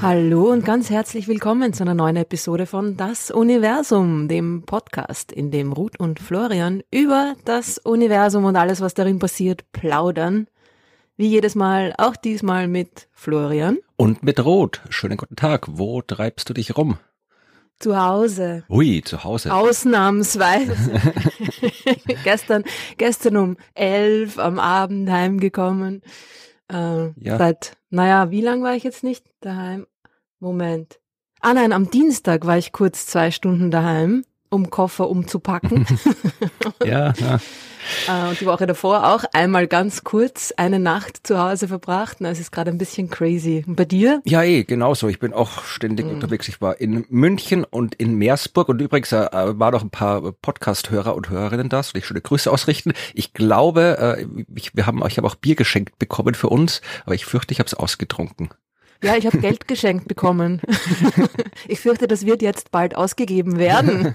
Hallo und ganz herzlich willkommen zu einer neuen Episode von Das Universum, dem Podcast, in dem Ruth und Florian über das Universum und alles, was darin passiert, plaudern. Wie jedes Mal, auch diesmal mit Florian. Und mit Ruth. Schönen guten Tag. Wo treibst du dich rum? Zu Hause. Ui, zu Hause. Ausnahmsweise. gestern, gestern um elf am Abend heimgekommen. Äh, ja. Seit, naja, wie lang war ich jetzt nicht daheim? Moment. Ah nein, am Dienstag war ich kurz zwei Stunden daheim, um Koffer umzupacken. ja, ja. Äh, und die Woche davor auch einmal ganz kurz eine Nacht zu Hause verbracht. Na, es ist gerade ein bisschen crazy. Und bei dir? Ja, eh, genauso. Ich bin auch ständig mhm. unterwegs. Ich war in München und in Meersburg und übrigens äh, waren noch ein paar Podcast-Hörer und Hörerinnen da, soll ich schöne Grüße ausrichten. Ich glaube, äh, ich, wir haben, ich habe auch Bier geschenkt bekommen für uns, aber ich fürchte, ich habe es ausgetrunken. Ja, ich habe Geld geschenkt bekommen. ich fürchte, das wird jetzt bald ausgegeben werden.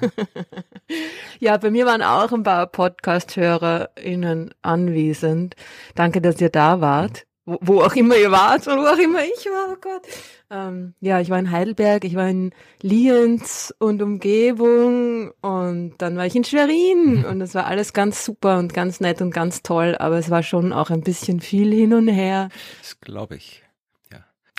ja, bei mir waren auch ein paar Podcast-HörerInnen anwesend. Danke, dass ihr da wart. Wo, wo auch immer ihr wart und wo auch immer ich war, oh Gott. Ähm, ja, ich war in Heidelberg, ich war in Lienz und Umgebung und dann war ich in Schwerin und es war alles ganz super und ganz nett und ganz toll, aber es war schon auch ein bisschen viel hin und her. Das glaube ich.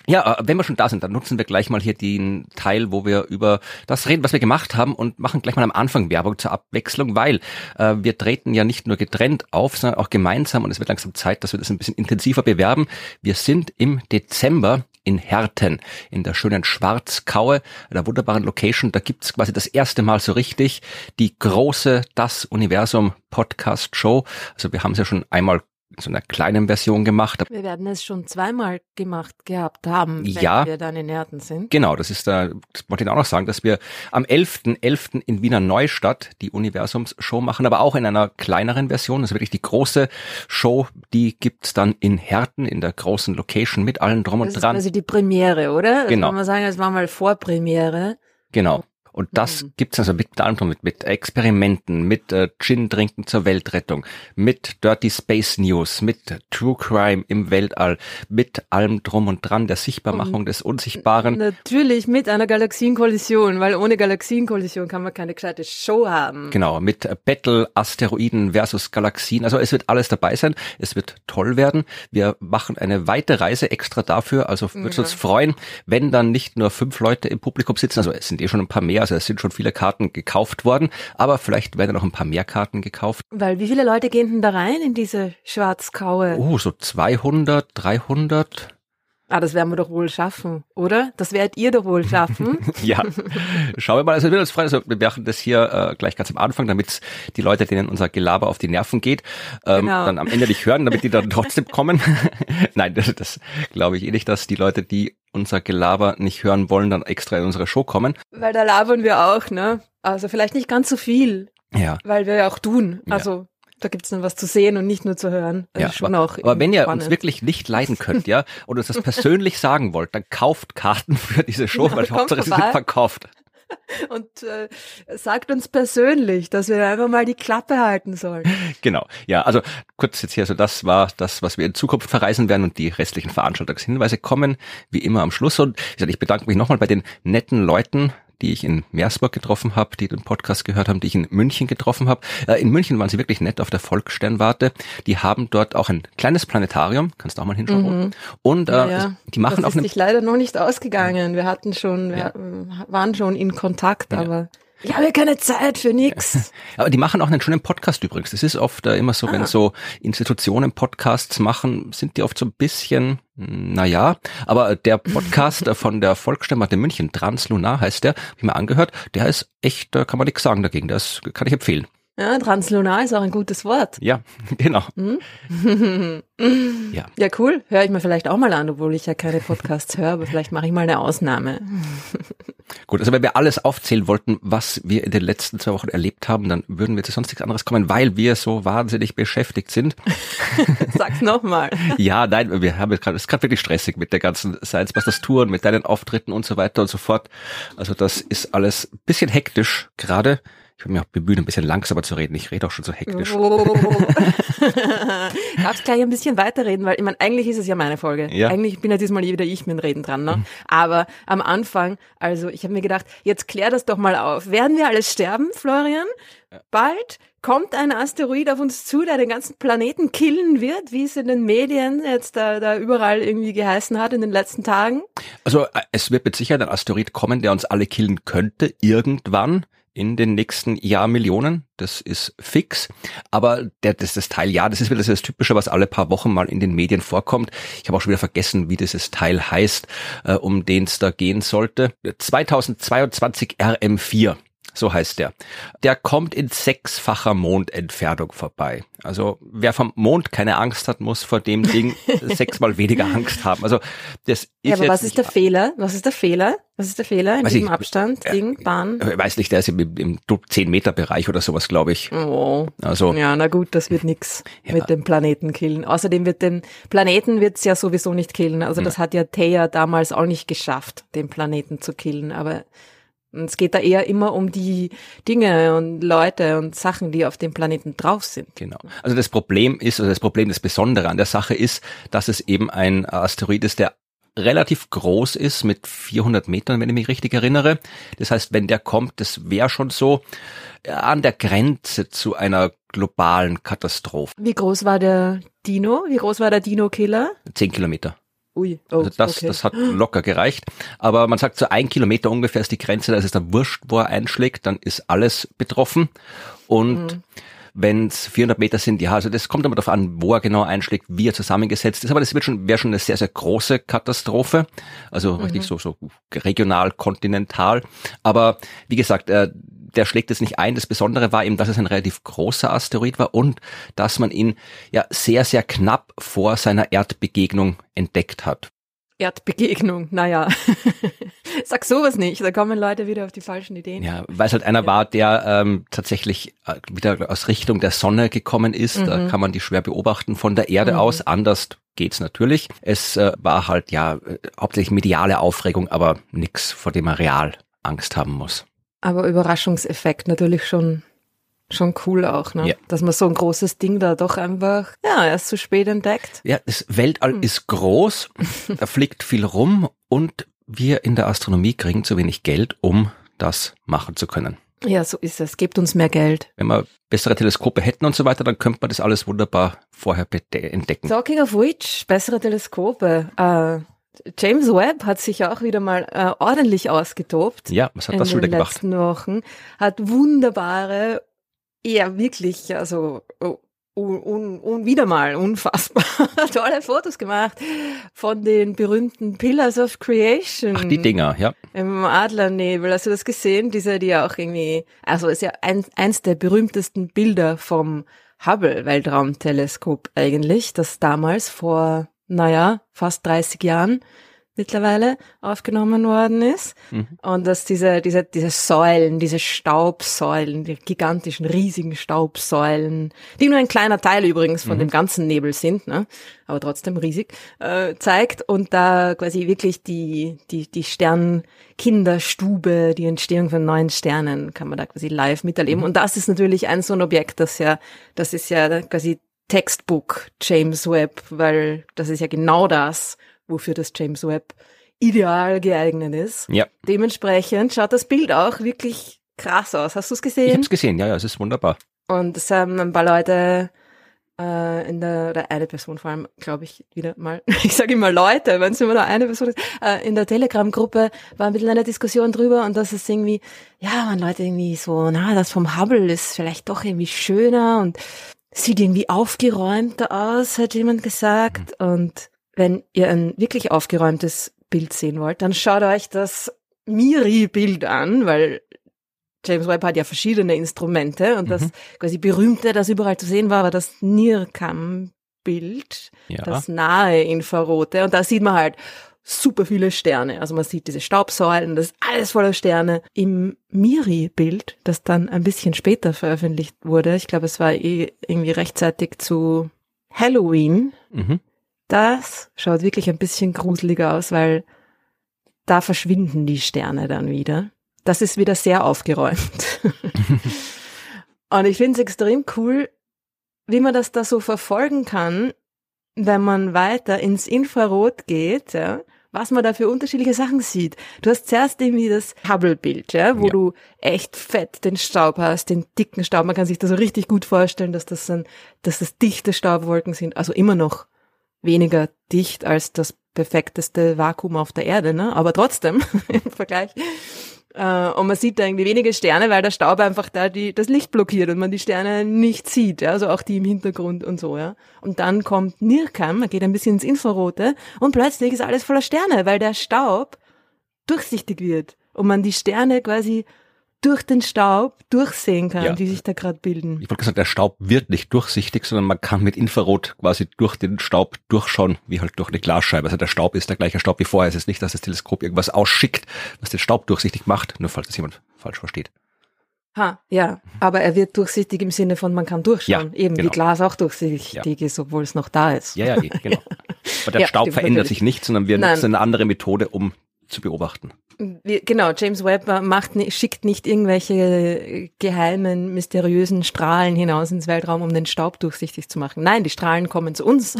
Ja, äh, wenn wir schon da sind, dann nutzen wir gleich mal hier den Teil, wo wir über das reden, was wir gemacht haben und machen gleich mal am Anfang Werbung zur Abwechslung, weil äh, wir treten ja nicht nur getrennt auf, sondern auch gemeinsam und es wird langsam Zeit, dass wir das ein bisschen intensiver bewerben. Wir sind im Dezember in Herten, in der schönen Schwarzkaue, einer wunderbaren Location. Da gibt's quasi das erste Mal so richtig die große Das Universum Podcast Show. Also wir haben es ja schon einmal in so einer kleinen Version gemacht. Wir werden es schon zweimal gemacht gehabt haben, wenn ja, wir dann in Erden sind. Genau, das ist da, das wollte ich auch noch sagen, dass wir am 11.11. .11. in Wiener Neustadt die Universums-Show machen, aber auch in einer kleineren Version. Das ist wirklich die große Show, die gibt's dann in Herten, in der großen Location mit allen drum und das dran. Das ist quasi die Premiere, oder? Das genau. kann man sagen, es war mal Vorpremiere. Genau. Und das mhm. gibt's also mit anderem mit, mit Experimenten, mit äh, Gin trinken zur Weltrettung, mit Dirty Space News, mit True Crime im Weltall, mit allem drum und dran, der Sichtbarmachung und des Unsichtbaren. Natürlich mit einer Galaxienkollision, weil ohne Galaxienkollision kann man keine gescheite Show haben. Genau, mit Battle, Asteroiden versus Galaxien. Also es wird alles dabei sein. Es wird toll werden. Wir machen eine weite Reise extra dafür. Also würde ja. uns freuen, wenn dann nicht nur fünf Leute im Publikum sitzen. Also es sind eh schon ein paar mehr also es sind schon viele Karten gekauft worden, aber vielleicht werden noch ein paar mehr Karten gekauft. Weil wie viele Leute gehen denn da rein in diese Schwarzkaue? Oh, so 200, 300. Ah, das werden wir doch wohl schaffen, oder? Das werdet ihr doch wohl schaffen. ja, schauen wir mal. Also wir uns freuen. Also wir machen das hier äh, gleich ganz am Anfang, damit die Leute, denen unser Gelaber auf die Nerven geht, ähm, genau. dann am Ende nicht hören, damit die dann trotzdem kommen. Nein, das, das glaube ich eh nicht, dass die Leute, die unser Gelaber nicht hören wollen, dann extra in unsere Show kommen. Weil da labern wir auch, ne? Also vielleicht nicht ganz so viel. Ja. Weil wir ja auch tun. Also ja. Da gibt's dann was zu sehen und nicht nur zu hören. Das ja, schon aber, auch aber wenn ihr spannend. uns wirklich nicht leiden könnt, ja, und uns das persönlich sagen wollt, dann kauft Karten für diese Show, ja, weil Hauptsache sie sind verkauft. und äh, sagt uns persönlich, dass wir einfach mal die Klappe halten sollen. Genau, ja, also kurz jetzt hier, also das war das, was wir in Zukunft verreisen werden und die restlichen Veranstaltungshinweise kommen wie immer am Schluss. Und ich bedanke mich nochmal bei den netten Leuten, die ich in Meersburg getroffen habe, die den Podcast gehört haben, die ich in München getroffen habe. Äh, in München waren sie wirklich nett auf der Volkssternwarte. Die haben dort auch ein kleines Planetarium, kannst du auch mal hinschauen. Mhm. Und äh, ja, ja. die machen das auch ist sich leider noch nicht ausgegangen. Wir hatten schon, wir ja. waren schon in Kontakt, aber ich habe keine Zeit für nix. Aber die machen auch einen schönen Podcast übrigens. Das ist oft äh, immer so, ah. wenn so Institutionen Podcasts machen, sind die oft so ein bisschen, naja, aber der Podcast von der Volksstimme München, Translunar heißt der, hab ich mir angehört, der ist echt, da kann man nichts sagen dagegen, das kann ich empfehlen. Ja, translunar ist auch ein gutes Wort. Ja, genau. Hm? ja. ja, cool. Höre ich mir vielleicht auch mal an, obwohl ich ja keine Podcasts höre, aber vielleicht mache ich mal eine Ausnahme. Gut, also wenn wir alles aufzählen wollten, was wir in den letzten zwei Wochen erlebt haben, dann würden wir zu sonst nichts anderes kommen, weil wir so wahnsinnig beschäftigt sind. Sag's nochmal. ja, nein, wir haben gerade, es ist gerade wirklich stressig mit der ganzen Science Busters Touren, mit deinen Auftritten und so weiter und so fort. Also das ist alles bisschen hektisch gerade Ich habe mich auch bemüht, ein bisschen langsamer zu reden. Ich rede auch schon so hektisch. Darfst gleich ein bisschen weiterreden, weil ich meine, eigentlich ist es ja meine Folge. Ja. Eigentlich bin ja diesmal wieder ich mit dem Reden dran. Ne? Aber am Anfang, also ich habe mir gedacht, jetzt klär das doch mal auf. Werden wir alles sterben, Florian? Bald kommt ein Asteroid auf uns zu, der den ganzen Planeten killen wird, wie es in den Medien jetzt da, da überall irgendwie geheißen hat in den letzten Tagen. Also äh, es wird mit Sicherheit ein Asteroid kommen, der uns alle killen könnte, irgendwann in den nächsten Jahrmillionen. Das ist fix. Aber der, das, das Teil, ja, das ist wieder das Typische, was alle paar Wochen mal in den Medien vorkommt. Ich habe auch schon wieder vergessen, wie dieses Teil heißt, äh, um den es da gehen sollte. 2022 RM4. So heißt der. Der kommt in sechsfacher Mondentfernung vorbei. Also wer vom Mond keine Angst hat, muss vor dem Ding sechsmal weniger Angst haben. Also das ist Ja, aber was ist der Fehler? Was ist der Fehler? Was ist der Fehler in Weiß diesem ich. Abstand? Ding, Bahn? Ich weiß nicht, der ist im, im 10 Meter Bereich oder sowas, glaube ich. Oh. Also Ja, na gut, das wird nix Ja. mit dem Planeten killen. Außerdem wird den Planeten wird's ja sowieso nicht killen. Also das hat ja Theia damals auch nicht geschafft, den Planeten zu killen. Aber es geht da eher immer um die Dinge und Leute und Sachen, die auf dem Planeten drauf sind. Genau. Also das Problem ist, oder das Problem, das Besondere an der Sache ist, dass es eben ein Asteroid ist, der relativ groß ist, mit 400 Metern, wenn ich mich richtig erinnere. Das heißt, wenn der kommt, das wäre schon so an der Grenze zu einer globalen Katastrophe. Wie groß war der Dino? Wie groß war der Dino-Killer? Zehn Kilometer. Ui, oh, Also das, okay. das hat locker gereicht. Aber man sagt, so ein Kilometer ungefähr ist die Grenze, da ist es dann wurscht, wo er einschlägt, dann ist alles betroffen. Und Mhm. wenn es 400 Meter sind, ja, also das kommt immer darauf an, wo er genau einschlägt, wie er zusammengesetzt ist. Aber das wird schon, wäre schon eine sehr, sehr große Katastrophe. Also richtig so, so regional, kontinental. Aber wie gesagt, äh, der schlägt es nicht ein. Das Besondere war eben, dass es ein relativ großer Asteroid war und dass man ihn ja sehr, sehr knapp vor seiner Erdbegegnung entdeckt hat. Erdbegegnung, naja. Sag sowas nicht, da kommen Leute wieder auf die falschen Ideen. Ja, weil es halt einer war, der ähm, tatsächlich äh, wieder aus Richtung der Sonne gekommen ist. Da kann man die schwer beobachten von der Erde aus. Anders geht's natürlich. Es äh, war halt ja äh, hauptsächlich mediale Aufregung, aber nix, vor dem man real Angst haben muss. Aber Überraschungseffekt natürlich schon, schon cool auch, ne? Ja. Dass man so ein großes Ding da doch einfach, ja, erst zu spät entdeckt. Ja, das Weltall ist groß, da fliegt viel rum und wir in der Astronomie kriegen zu wenig Geld, um das machen zu können. Ja, so ist es. Gebt uns mehr Geld. Wenn wir bessere Teleskope hätten und so weiter, dann könnte man das alles wunderbar vorher entdecken. Talking of which, bessere Teleskope. Äh, James Webb hat sich auch wieder mal äh, ordentlich ausgetobt. Ja, was hat in das schon den wieder gemacht? letzten Wochen. Hat wunderbare, ja wirklich, also un, un, un, wieder mal unfassbar tolle Fotos gemacht von den berühmten Pillars of Creation. Ach, die Dinger, ja. Im Adlernebel, hast du das gesehen? Diese, die ja auch irgendwie, also ist ja ein, eins der berühmtesten Bilder vom Hubble-Weltraumteleskop eigentlich, das damals vor, naja, fast 30 Jahren mittlerweile aufgenommen worden ist. Mhm. Und dass diese, diese, diese Säulen, diese Staubsäulen, die gigantischen, riesigen Staubsäulen, die nur ein kleiner Teil übrigens von dem ganzen Nebel sind, ne? aber trotzdem riesig, äh, zeigt und da quasi wirklich die, die, die Sternkinderstube, die Entstehung von neuen Sternen kann man da quasi live miterleben. Und das ist natürlich ein so ein Objekt, das ja, das ist ja quasi Textbook James Webb, weil das ist ja genau das, wofür das James Webb ideal geeignet ist. Ja, Dementsprechend schaut das Bild auch wirklich krass aus. Hast du es ich gesehen? habe es gesehen. Ja, ja, es ist wunderbar. Und es haben ein paar Leute äh, in der, oder eine Person vor allem, glaube ich, wieder mal, ich sage immer Leute, wenn es immer nur eine Person ist, äh, in der Telegram-Gruppe war ein bisschen eine Diskussion drüber und das ist irgendwie, ja, man Leute irgendwie so, na, das vom Hubble ist vielleicht doch irgendwie schöner und sieht irgendwie aufgeräumter aus, hat jemand gesagt. Und wenn ihr ein wirklich aufgeräumtes Bild sehen wollt, dann schaut euch das Miri-Bild an, weil James Webb hat ja verschiedene Instrumente und das quasi berühmte, das überall zu sehen war, war das NIRCam-Bild, Ja. das nahe Infrarote. Und da sieht man halt super viele Sterne. Also man sieht diese Staubsäulen, das ist alles voller Sterne. Im Miri-Bild, das dann ein bisschen später veröffentlicht wurde, ich glaube, es war eh irgendwie rechtzeitig zu Halloween, Mhm. das schaut wirklich ein bisschen gruseliger aus, weil da verschwinden die Sterne dann wieder. das ist wieder sehr aufgeräumt. und ich finde es extrem cool, wie man das da so verfolgen kann, wenn man weiter ins Infrarot geht, ja, was man da für unterschiedliche Sachen sieht. Du hast zuerst irgendwie das Hubble-Bild, ja, wo ja. du echt fett den Staub hast, den dicken Staub. Man kann sich das so richtig gut vorstellen, dass das dann, dass das dichte Staubwolken sind. Also immer noch weniger dicht als das perfekteste Vakuum auf der Erde, ne? Aber trotzdem im Vergleich. Äh, und man sieht da irgendwie wenige Sterne, weil der Staub einfach da die, das Licht blockiert und man die Sterne nicht sieht, ja, also auch die im Hintergrund und so, ja. Und dann kommt NIRCam, man geht ein bisschen ins Infrarote und plötzlich ist alles voller Sterne, weil der Staub durchsichtig wird und man die Sterne quasi durch den Staub durchsehen kann, ja. die sich da gerade bilden. Ich wollte sagen, der Staub wird nicht durchsichtig, sondern man kann mit Infrarot quasi durch den Staub durchschauen, wie halt durch eine Glasscheibe. Also der Staub ist der gleiche Staub wie vorher. Es ist nicht, dass das Teleskop irgendwas ausschickt, was den Staub durchsichtig macht, nur falls das jemand falsch versteht. Ha, ja, aber er wird durchsichtig im Sinne von, man kann durchschauen, ja, eben genau. wie Glas auch durchsichtig ja. ist, obwohl es noch da ist. Ja, ja, genau. Aber der Staub verändert natürlich. sich nicht, sondern wir Nein. nutzen eine andere Methode, um zu beobachten. Genau, James Webb macht, schickt nicht irgendwelche geheimen, mysteriösen Strahlen hinaus ins Weltraum, um den Staub durchsichtig zu machen. Nein, die Strahlen kommen zu uns.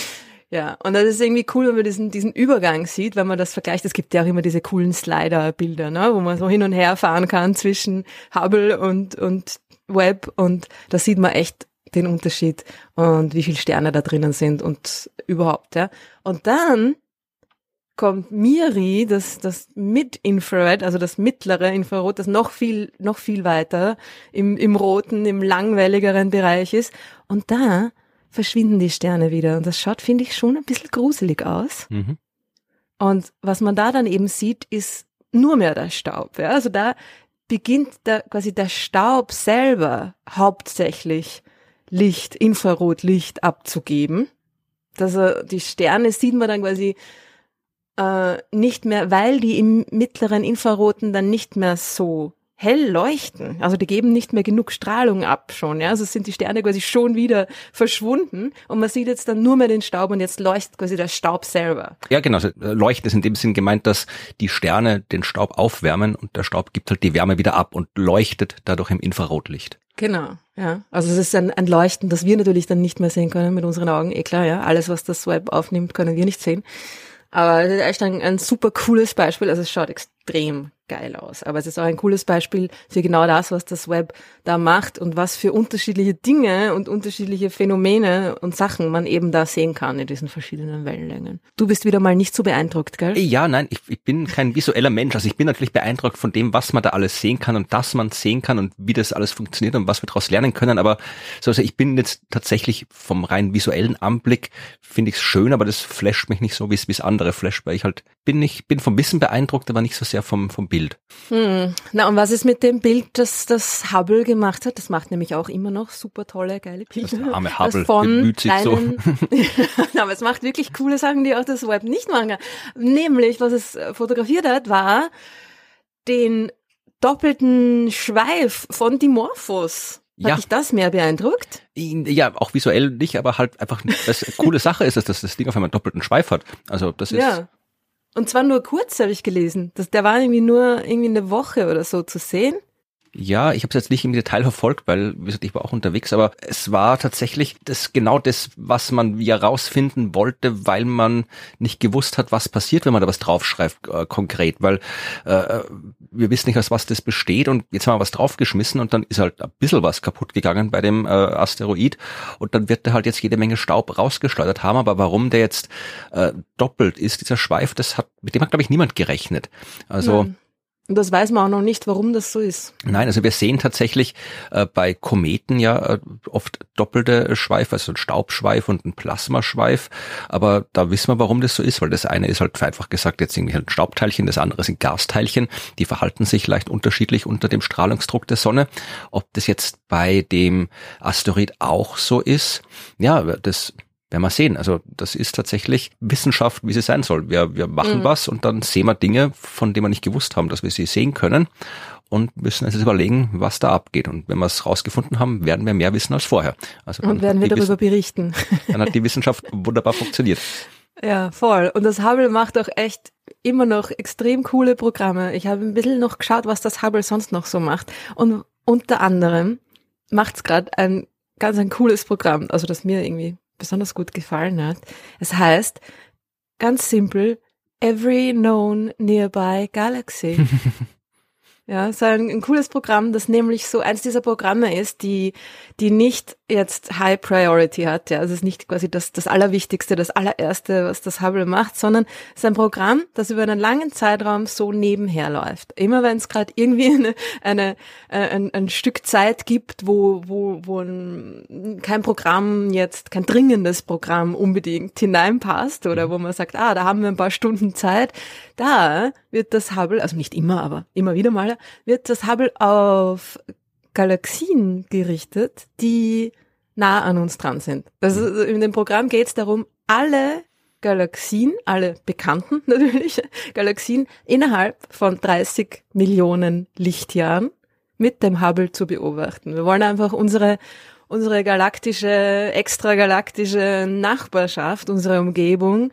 ja, und das ist irgendwie cool, wenn man diesen, diesen Übergang sieht, wenn man das vergleicht. Es gibt ja auch immer diese coolen Slider-Bilder, ne, wo man so hin und her fahren kann zwischen Hubble und, und Webb und da sieht man echt den Unterschied und wie viele Sterne da drinnen sind und überhaupt, ja. Und dann kommt MIRI, das, das Mid-Infrared, also das mittlere Infrarot, das noch viel, noch viel weiter im, im roten, im langwelligeren Bereich ist. Und da verschwinden die Sterne wieder. Und das schaut, finde ich, schon ein bisschen gruselig aus. Mhm. Und was man da dann eben sieht, ist nur mehr der Staub. Ja? Also da beginnt der, quasi der Staub selber hauptsächlich Licht, Infrarotlicht abzugeben. Also die Sterne sieht man dann quasi äh, nicht mehr, weil die im mittleren Infraroten dann nicht mehr so hell leuchten. Also die geben nicht mehr genug Strahlung ab schon. Ja? Also sind die Sterne quasi schon wieder verschwunden und man sieht jetzt dann nur mehr den Staub und jetzt leuchtet quasi der Staub selber. Ja, genau. Also äh, leuchten ist in dem Sinn gemeint, dass die Sterne den Staub aufwärmen und der Staub gibt halt die Wärme wieder ab und leuchtet dadurch im Infrarotlicht. Genau, ja. Also es ist ein, ein Leuchten, das wir natürlich dann nicht mehr sehen können mit unseren Augen. Eh klar, ja. Alles, was das Web aufnimmt, können wir nicht sehen. Aber es ist echt ein, ein super cooles Beispiel. Also es schaut extrem geil aus. Aber es ist auch ein cooles Beispiel für genau das, was das Web da macht und was für unterschiedliche Dinge und unterschiedliche Phänomene und Sachen man eben da sehen kann in diesen verschiedenen Wellenlängen. Du bist wieder mal nicht so beeindruckt, gell? Ja, nein, ich, ich bin kein visueller Mensch. Also ich bin natürlich beeindruckt von dem, was man da alles sehen kann und dass man sehen kann und wie das alles funktioniert und was wir daraus lernen können. Aber so, also ich bin jetzt tatsächlich vom rein visuellen Anblick finde ich es schön, aber das flasht mich nicht so, wie es andere flasht, weil ich halt bin nicht, bin vom Wissen beeindruckt, aber nicht so sehr vom, vom Bild. Hm. Na, und was ist mit dem Bild, das das Hubble gemacht hat? Das macht nämlich auch immer noch super tolle, geile Bilder. Das arme Hubble das von bemüht sich kleinen, so. aber es macht wirklich coole Sachen, die auch das Web nicht machen kann. Nämlich, was es fotografiert hat, war den doppelten Schweif von Dimorphos. Hat ja. dich das mehr beeindruckt? Ja, auch visuell nicht, aber halt einfach, das coole Sache ist, dass das Ding auf einmal einen doppelten Schweif hat. Also das ist, ja. Und zwar nur kurz, habe ich gelesen. Das, der war irgendwie nur irgendwie eine Woche oder so zu sehen. Ja, ich habe es jetzt nicht im Detail verfolgt, weil wie gesagt, ich war auch unterwegs, aber es war tatsächlich das genau das, was man ja rausfinden wollte, weil man nicht gewusst hat, was passiert, wenn man da was draufschreibt äh, konkret, weil äh, wir wissen nicht, aus was das besteht und jetzt haben wir was draufgeschmissen und dann ist halt ein bisschen was kaputt gegangen bei dem äh, Asteroid und dann wird der halt jetzt jede Menge Staub rausgeschleudert haben, aber warum der jetzt äh, doppelt ist, dieser Schweif, das hat mit dem hat glaube ich niemand gerechnet. Also Nein und das weiß man auch noch nicht, warum das so ist. Nein, also wir sehen tatsächlich äh, bei Kometen ja äh, oft doppelte Schweife, also ein Staubschweif und ein Plasmaschweif. Aber da wissen wir, warum das so ist, weil das eine ist halt einfach gesagt jetzt irgendwie ein Staubteilchen, das andere sind Gasteilchen. Die verhalten sich leicht unterschiedlich unter dem Strahlungsdruck der Sonne. Ob das jetzt bei dem Asteroid auch so ist, ja, das werden wir sehen. Also das ist tatsächlich Wissenschaft, wie sie sein soll. Wir, wir machen mhm. was und dann sehen wir Dinge, von denen wir nicht gewusst haben, dass wir sie sehen können und müssen uns jetzt überlegen, was da abgeht. Und wenn wir es rausgefunden haben, werden wir mehr wissen als vorher. Also und werden wir darüber Wiss berichten. Dann hat die Wissenschaft wunderbar funktioniert. Ja, voll. Und das Hubble macht auch echt immer noch extrem coole Programme. Ich habe ein bisschen noch geschaut, was das Hubble sonst noch so macht. Und unter anderem macht es gerade ein ganz ein cooles Programm, also das mir irgendwie besonders gut gefallen hat. Es heißt ganz simpel Every Known Nearby Galaxy. Ja, so ein, ein, cooles Programm, das nämlich so eins dieser Programme ist, die, die nicht jetzt High Priority hat. Ja, also es ist nicht quasi das, das Allerwichtigste, das allererste, was das Hubble macht, sondern es ist ein Programm, das über einen langen Zeitraum so nebenher läuft. Immer wenn es gerade irgendwie eine, eine, äh, ein, ein Stück Zeit gibt, wo, wo, wo ein, kein Programm jetzt, kein dringendes Programm unbedingt hineinpasst oder wo man sagt, ah, da haben wir ein paar Stunden Zeit, da wird das Hubble, also nicht immer, aber immer wieder mal, wird das Hubble auf Galaxien gerichtet, die nah an uns dran sind. Also in dem Programm geht es darum, alle Galaxien, alle bekannten natürlich, Galaxien innerhalb von 30 Millionen Lichtjahren mit dem Hubble zu beobachten. Wir wollen einfach unsere unsere galaktische, extragalaktische Nachbarschaft, unsere Umgebung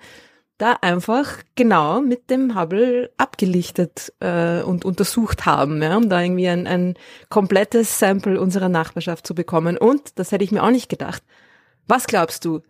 da einfach genau mit dem Hubble abgelichtet äh, und untersucht haben, ja, um da irgendwie ein, ein komplettes Sample unserer Nachbarschaft zu bekommen. Und, das hätte ich mir auch nicht gedacht, was glaubst du,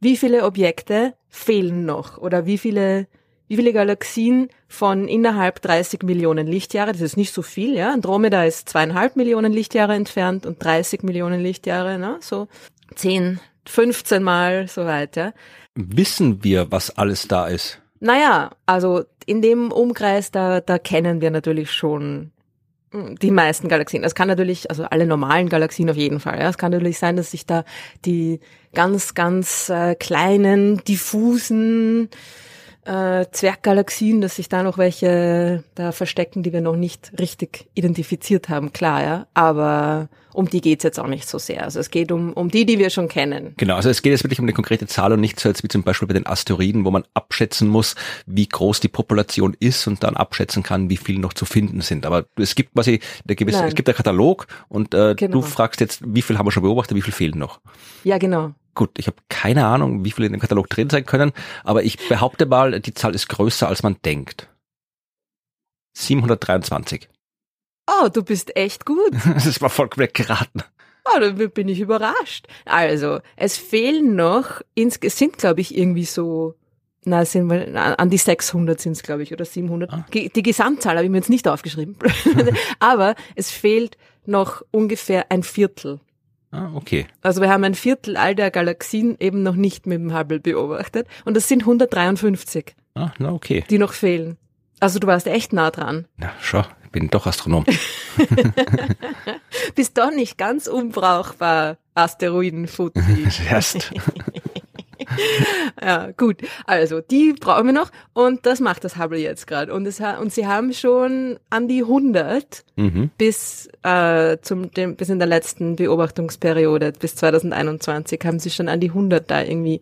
wie viele Objekte fehlen noch oder wie viele wie viele Galaxien von innerhalb 30 Millionen Lichtjahre, das ist nicht so viel, ja. Andromeda ist zweieinhalb Millionen Lichtjahre entfernt und 30 Millionen Lichtjahre, ne, so 10, 15 Mal so weit, ja wissen wir, was alles da ist? Naja, also in dem Umkreis, da, da kennen wir natürlich schon hm, die meisten Galaxien. Es kann natürlich, also alle normalen Galaxien auf jeden Fall. Ja. Es kann natürlich sein, dass sich da die ganz, ganz äh, kleinen, diffusen äh, Zwerggalaxien, dass sich da noch welche da verstecken, die wir noch nicht richtig identifiziert haben, klar, ja. Aber um die geht's jetzt auch nicht so sehr. Also es geht um, um die, die wir schon kennen. Genau, also es geht jetzt wirklich um eine konkrete Zahl und nicht so jetzt wie zum Beispiel bei den Asteroiden, wo man abschätzen muss, wie groß die Population ist und dann abschätzen kann, wie viel noch zu finden sind. Aber es gibt quasi eine gewisse, es gibt einen Katalog und äh, genau. du fragst jetzt, wie viel haben wir schon beobachtet, wie viel fehlen noch? Ja, genau. Gut, ich habe keine Ahnung, wie viele in dem Katalog drin sein können, aber ich behaupte mal, die Zahl ist größer, als man denkt. 723. Oh, du bist echt gut. das war vollkommen geraten. Oh, da bin ich überrascht. Also, es fehlen noch, es sind glaube ich irgendwie so, na, sind wir, an die 600 sind es glaube ich oder 700. Ah. Die Gesamtzahl habe ich mir jetzt nicht aufgeschrieben. aber es fehlt noch ungefähr ein Viertel. Ah, okay. Also wir haben ein Viertel all der Galaxien eben noch nicht mit dem Hubble beobachtet und das sind 153. Ah, na okay. Die noch fehlen. Also du warst echt nah dran. Na, schau, ich bin doch Astronom. Bist doch nicht ganz unbrauchbar, Asteroidenfuzzi. Erst. ja, gut. Also, die brauchen wir noch und das macht das Hubble jetzt gerade. Und, es, und sie haben schon an die 100 mhm. bis, äh, zum, dem, bis in der letzten Beobachtungsperiode, bis 2021, haben sie schon an die 100 da irgendwie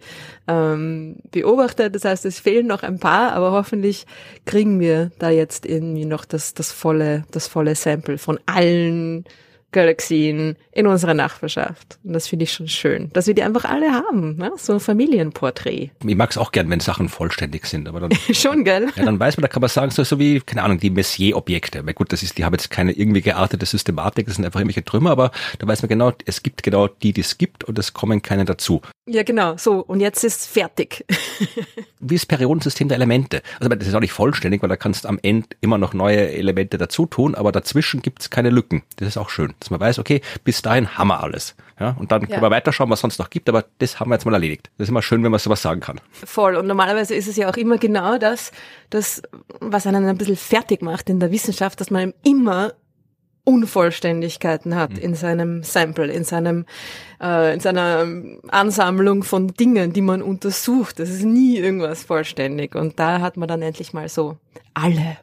ähm, beobachtet. Das heißt, es fehlen noch ein paar, aber hoffentlich kriegen wir da jetzt irgendwie noch das, das volle, das volle Sample von allen Galaxien in unserer Nachbarschaft. Und das finde ich schon schön, dass wir die einfach alle haben. Ne? So ein Familienporträt. Ich mag es auch gern, wenn Sachen vollständig sind. aber dann Schon, gell? Ja, dann weiß man, da kann man sagen, so, so wie, keine Ahnung, die Messier-Objekte. Weil gut, das ist, die haben jetzt keine irgendwie geartete Systematik, das sind einfach irgendwelche Trümmer, aber da weiß man genau, es gibt genau die, die es gibt und es kommen keine dazu. Ja, genau. So, und jetzt ist fertig. wie das Periodensystem der Elemente. Also das ist auch nicht vollständig, weil da kannst du am Ende immer noch neue Elemente dazu tun, aber dazwischen gibt es keine Lücken. Das ist auch schön dass man weiß, okay, bis dahin haben wir alles. Ja, und dann ja. können wir weiterschauen, was es sonst noch gibt, aber das haben wir jetzt mal erledigt. Das ist immer schön, wenn man sowas sagen kann. Voll. Und normalerweise ist es ja auch immer genau das, das, was einen ein bisschen fertig macht in der Wissenschaft, dass man immer Unvollständigkeiten hat mhm. in seinem Sample, in seinem, äh, in seiner Ansammlung von Dingen, die man untersucht. Das ist nie irgendwas vollständig. Und da hat man dann endlich mal so alle.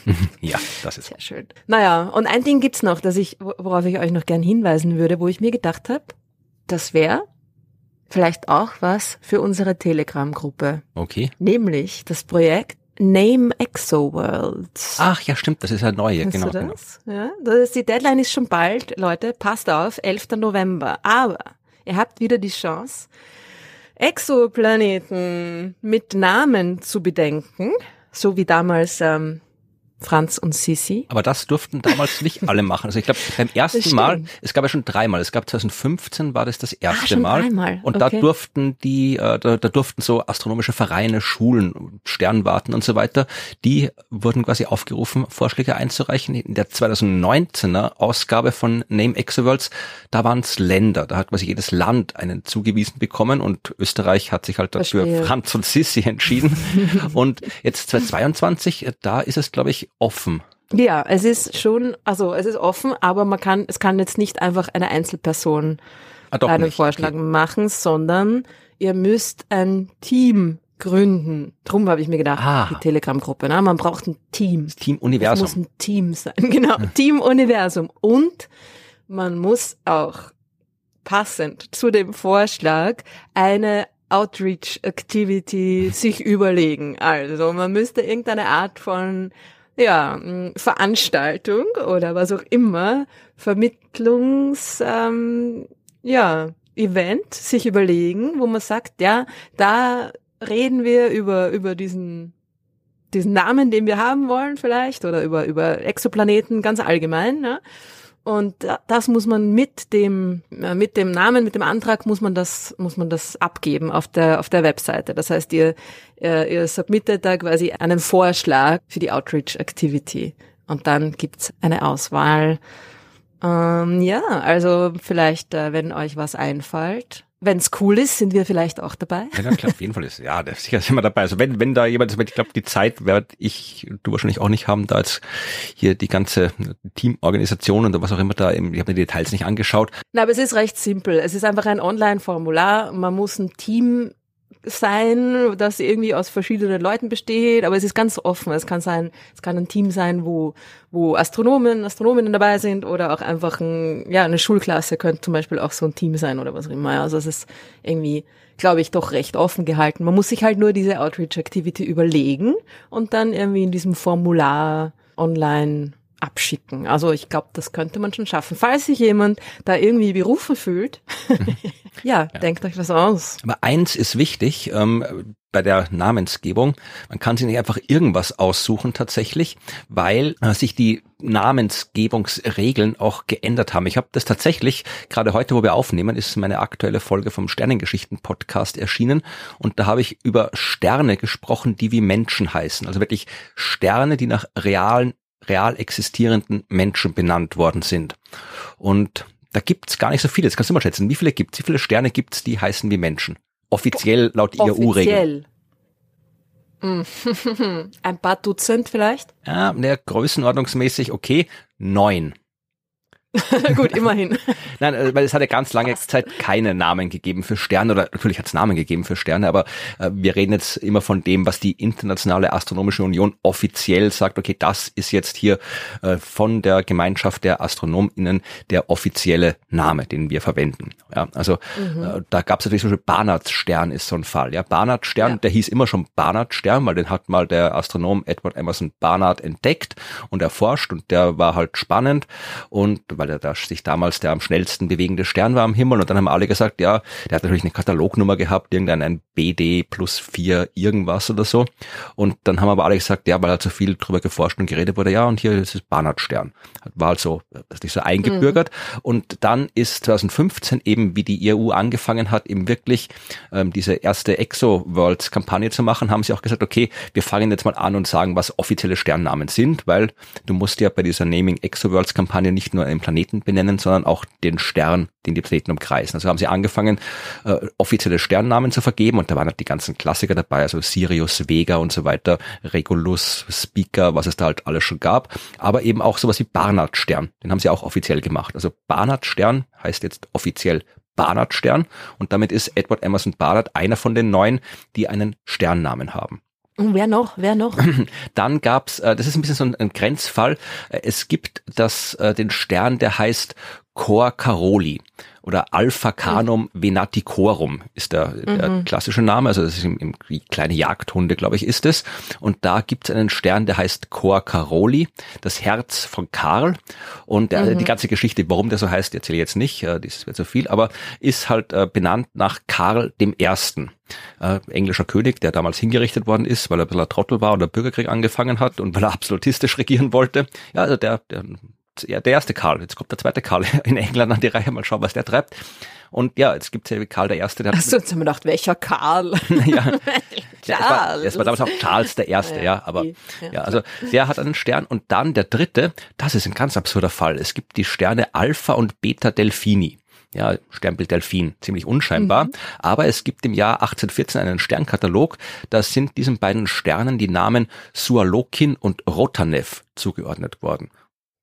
ja, das ist sehr schön. Naja, und ein Ding gibt's noch, dass ich, worauf ich euch noch gern hinweisen würde, wo ich mir gedacht habe, das wäre vielleicht auch was für unsere Telegram-Gruppe. Okay. Nämlich das Projekt Name Exoworlds. Ach ja, stimmt, das ist ja neue, Kennst genau. Du das? genau. Ja, das ist, die Deadline ist schon bald, Leute, passt auf, 11. November. Aber ihr habt wieder die Chance, Exoplaneten mit Namen zu bedenken, so wie damals ähm, Franz und Sissi. Aber das durften damals nicht alle machen. Also ich glaube, beim ersten Mal, es gab ja schon dreimal. Es gab 2015 war das das ah, erste ah, Mal. Dreimal. Und okay. da durften die, äh, da, da durften so astronomische Vereine, Schulen, Sternwarten und so weiter, die wurden quasi aufgerufen, Vorschläge einzureichen. In der 2019er Ausgabe von Name Exoworlds, da waren es Länder. Da hat quasi jedes Land einen zugewiesen bekommen und Österreich hat sich halt dafür. Franz und Sissi entschieden. und jetzt 2022, da ist es, glaube ich, offen. Ja, es ist schon, also es ist offen, aber man kann, es kann jetzt nicht einfach eine Einzelperson ah, einen nicht. Vorschlag okay. machen, sondern ihr müsst ein Team gründen. Drum habe ich mir gedacht, ah. die Telegram-Gruppe, ne? man braucht ein Team. Das Team Universum. Es muss ein Team sein, genau, ja. Team Universum. Und man muss auch passend zu dem Vorschlag eine Outreach Activity sich überlegen. Also man müsste irgendeine Art von ja, Veranstaltung oder was auch immer, Vermittlungs, ähm, ja, Event sich überlegen, wo man sagt, ja, da reden wir über, über diesen, diesen Namen, den wir haben wollen vielleicht oder über, über Exoplaneten ganz allgemein, ne? Und das muss man mit dem, äh, mit dem Namen, mit dem Antrag muss man das, muss man das abgeben auf der, auf der Webseite. Das heißt, ihr, ihr, ihr submittet da quasi einen Vorschlag für die Outreach Activity. Und dann gibt's eine Auswahl. Ähm, ja, also vielleicht, äh, wenn euch was einfällt, wenn es cool ist, sind wir vielleicht auch dabei. Ja, klar, auf jeden Fall ist. Ja, sicher sind wir dabei. Also wenn, wenn da jemand ist, ich glaube, die Zeit werde ich, du wahrscheinlich auch nicht haben, da jetzt hier die ganze Teamorganisation und was auch immer da, ich habe mir die Details nicht angeschaut. Na, aber es ist recht simpel. Es ist einfach ein Online-Formular. Man muss ein Team sein, das irgendwie aus verschiedenen Leuten besteht, aber es ist ganz offen. Es kann sein, es kann ein Team sein, wo, wo Astronomen, Astronominnen dabei sind oder auch einfach ein, ja, eine Schulklasse könnte zum Beispiel auch so ein Team sein oder was auch immer. Also es ist irgendwie, glaube ich, doch recht offen gehalten. Man muss sich halt nur diese Outreach Activity überlegen und dann irgendwie in diesem Formular online abschicken. Also ich glaube, das könnte man schon schaffen. Falls sich jemand da irgendwie berufen fühlt, ja, ja, denkt euch das aus. Aber eins ist wichtig ähm, bei der Namensgebung. Man kann sich nicht einfach irgendwas aussuchen tatsächlich, weil äh, sich die Namensgebungsregeln auch geändert haben. Ich habe das tatsächlich, gerade heute, wo wir aufnehmen, ist meine aktuelle Folge vom Sternengeschichten-Podcast erschienen und da habe ich über Sterne gesprochen, die wie Menschen heißen. Also wirklich Sterne, die nach realen real existierenden Menschen benannt worden sind. Und da gibt's gar nicht so viele. Jetzt kannst du mal schätzen, wie viele gibt's? Wie viele Sterne gibt's, die heißen wie Menschen? Offiziell laut IAU-Regeln. Ein paar Dutzend vielleicht? Ja, der Größenordnungsmäßig okay, neun. Gut, immerhin. Nein, äh, weil es hat ja ganz lange Zeit keine Namen gegeben für Sterne oder natürlich hat es Namen gegeben für Sterne, aber äh, wir reden jetzt immer von dem, was die Internationale Astronomische Union offiziell sagt, okay, das ist jetzt hier äh, von der Gemeinschaft der AstronomInnen der offizielle Name, den wir verwenden. Ja, also mhm. äh, da gab es natürlich zum Beispiel Barnards Stern ist so ein Fall. Ja, Barnard Stern, ja. der hieß immer schon Barnard Stern, weil den hat mal der Astronom Edward Emerson Barnard entdeckt und erforscht und der war halt spannend und weil er da sich damals der am schnellsten bewegende Stern war am Himmel. Und dann haben alle gesagt, ja, der hat natürlich eine Katalognummer gehabt, irgendein ein BD plus vier irgendwas oder so. Und dann haben aber alle gesagt, ja, weil er zu viel drüber geforscht und geredet wurde, ja, und hier ist es Barnard-Stern. War halt so, das nicht so eingebürgert. Mhm. Und dann ist 2015 eben, wie die EU angefangen hat, eben wirklich ähm, diese erste Exo-Worlds-Kampagne zu machen, haben sie auch gesagt, okay, wir fangen jetzt mal an und sagen, was offizielle Sternnamen sind, weil du musst ja bei dieser Naming Exo-Worlds-Kampagne nicht nur einen Planeten benennen, sondern auch den Stern, den die Planeten umkreisen. Also haben sie angefangen, äh, offizielle Sternnamen zu vergeben und da waren halt die ganzen Klassiker dabei, also Sirius, Vega und so weiter, Regulus, Speaker, was es da halt alles schon gab, aber eben auch sowas wie Barnard-Stern, den haben sie auch offiziell gemacht. Also Barnard-Stern heißt jetzt offiziell Barnard-Stern und damit ist Edward Emerson Barnard einer von den neun, die einen Sternnamen haben. Und wer noch? Wer noch? Dann gab's, äh, das ist ein bisschen so ein, ein Grenzfall. Äh, es gibt das, äh, den Stern, der heißt Cor Caroli oder Alpha Canum venaticorum ist der, der mhm. klassische Name, also das ist im, im kleine Jagdhunde, glaube ich, ist es. Und da gibt es einen Stern, der heißt Cor Caroli, das Herz von Karl. Und der, mhm. die ganze Geschichte, warum der so heißt, erzähle ich jetzt nicht, äh, das wird zu viel, aber ist halt äh, benannt nach Karl dem Ersten. Äh, englischer König, der damals hingerichtet worden ist, weil er ein bisschen ein Trottel war und der Bürgerkrieg angefangen hat und weil er absolutistisch regieren wollte. Ja, also der, der ja, der erste Karl, jetzt kommt der zweite Karl in England an die Reihe, mal schauen, was der treibt. Und ja, jetzt gibt's ja Karl der Erste. Der Achso, jetzt haben wir gedacht, welcher Karl? ja, ja, es, war, es war damals auch Charles der Erste, ja, ja aber ja. ja, also der hat einen Stern und dann der dritte, das ist ein ganz absurder Fall. Es gibt die Sterne Alpha und Beta Delphini ja, Sternbild Delphin, ziemlich unscheinbar. Mhm. Aber es gibt im Jahr 1814 einen Sternkatalog, da sind diesen beiden Sternen die Namen Sualokin und Rotanev zugeordnet worden.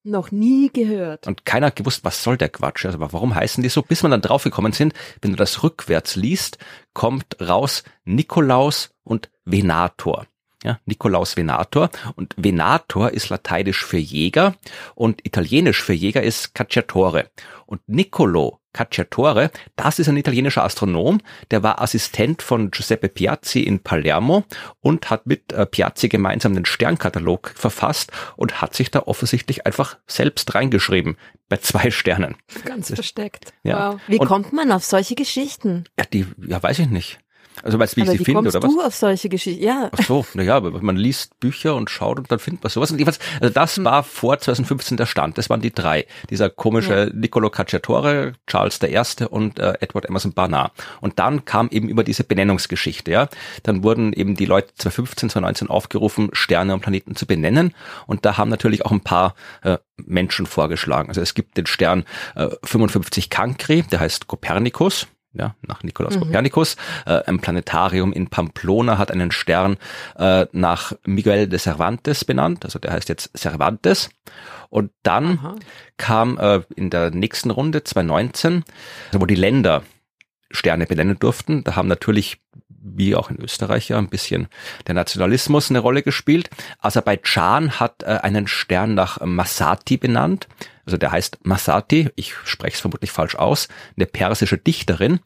Noch nie gehört. Und keiner hat gewusst, was soll der Quatsch? Also warum heißen die so? Bis man dann draufgekommen sind, wenn du das rückwärts liest, kommt raus Nikolaus und Venator. Ja, Nikolaus Venator. Und Venator ist lateinisch für Jäger und italienisch für Jäger ist Cacciatore. Und Nicolo Cacciatore, das ist ein italienischer Astronom, der war Assistent von Giuseppe Piazzi in Palermo und hat mit äh, Piazzi gemeinsam den Sternkatalog verfasst und hat sich da offensichtlich einfach selbst reingeschrieben bei zwei Sternen. Ganz versteckt. Ja. Wow. Wie und, kommt man auf solche Geschichten? Ja, die, ja, weiß ich nicht. Also weißt du, wie Aber ich sie finde oder was? du auf solche Geschichten? Ja. Ach so, naja, man liest Bücher und schaut und dann findet man sowas. Und jedenfalls, also das hm. war vor 2015 der Stand. Das waren die drei. Dieser komische ja. Niccolo Cacciatore, Charles I. und äh, Edward Emerson Barnard. Und dann kam eben über diese Benennungsgeschichte, ja. Dann wurden eben die Leute 2015, 2019 aufgerufen, Sterne und Planeten zu benennen. Und da haben natürlich auch ein paar äh, Menschen vorgeschlagen. Also es gibt den Stern äh, 55 Cancri, der heißt Copernicus ja, nach Nikolaus mhm. Kopernikus. Äh, ein Planetarium in Pamplona hat einen Stern äh, nach Miguel de Cervantes benannt, also der heißt jetzt Cervantes. Und dann Aha. kam äh, in der nächsten Runde 2019, wo die Länder Sterne benennen durften. Da haben natürlich, wie auch in Österreich ja, ein bisschen der Nationalismus eine Rolle gespielt. Aserbaidschan hat äh, einen Stern nach Masati benannt. Also der heißt Masati, ich spreche es vermutlich falsch aus, eine persische Dichterin.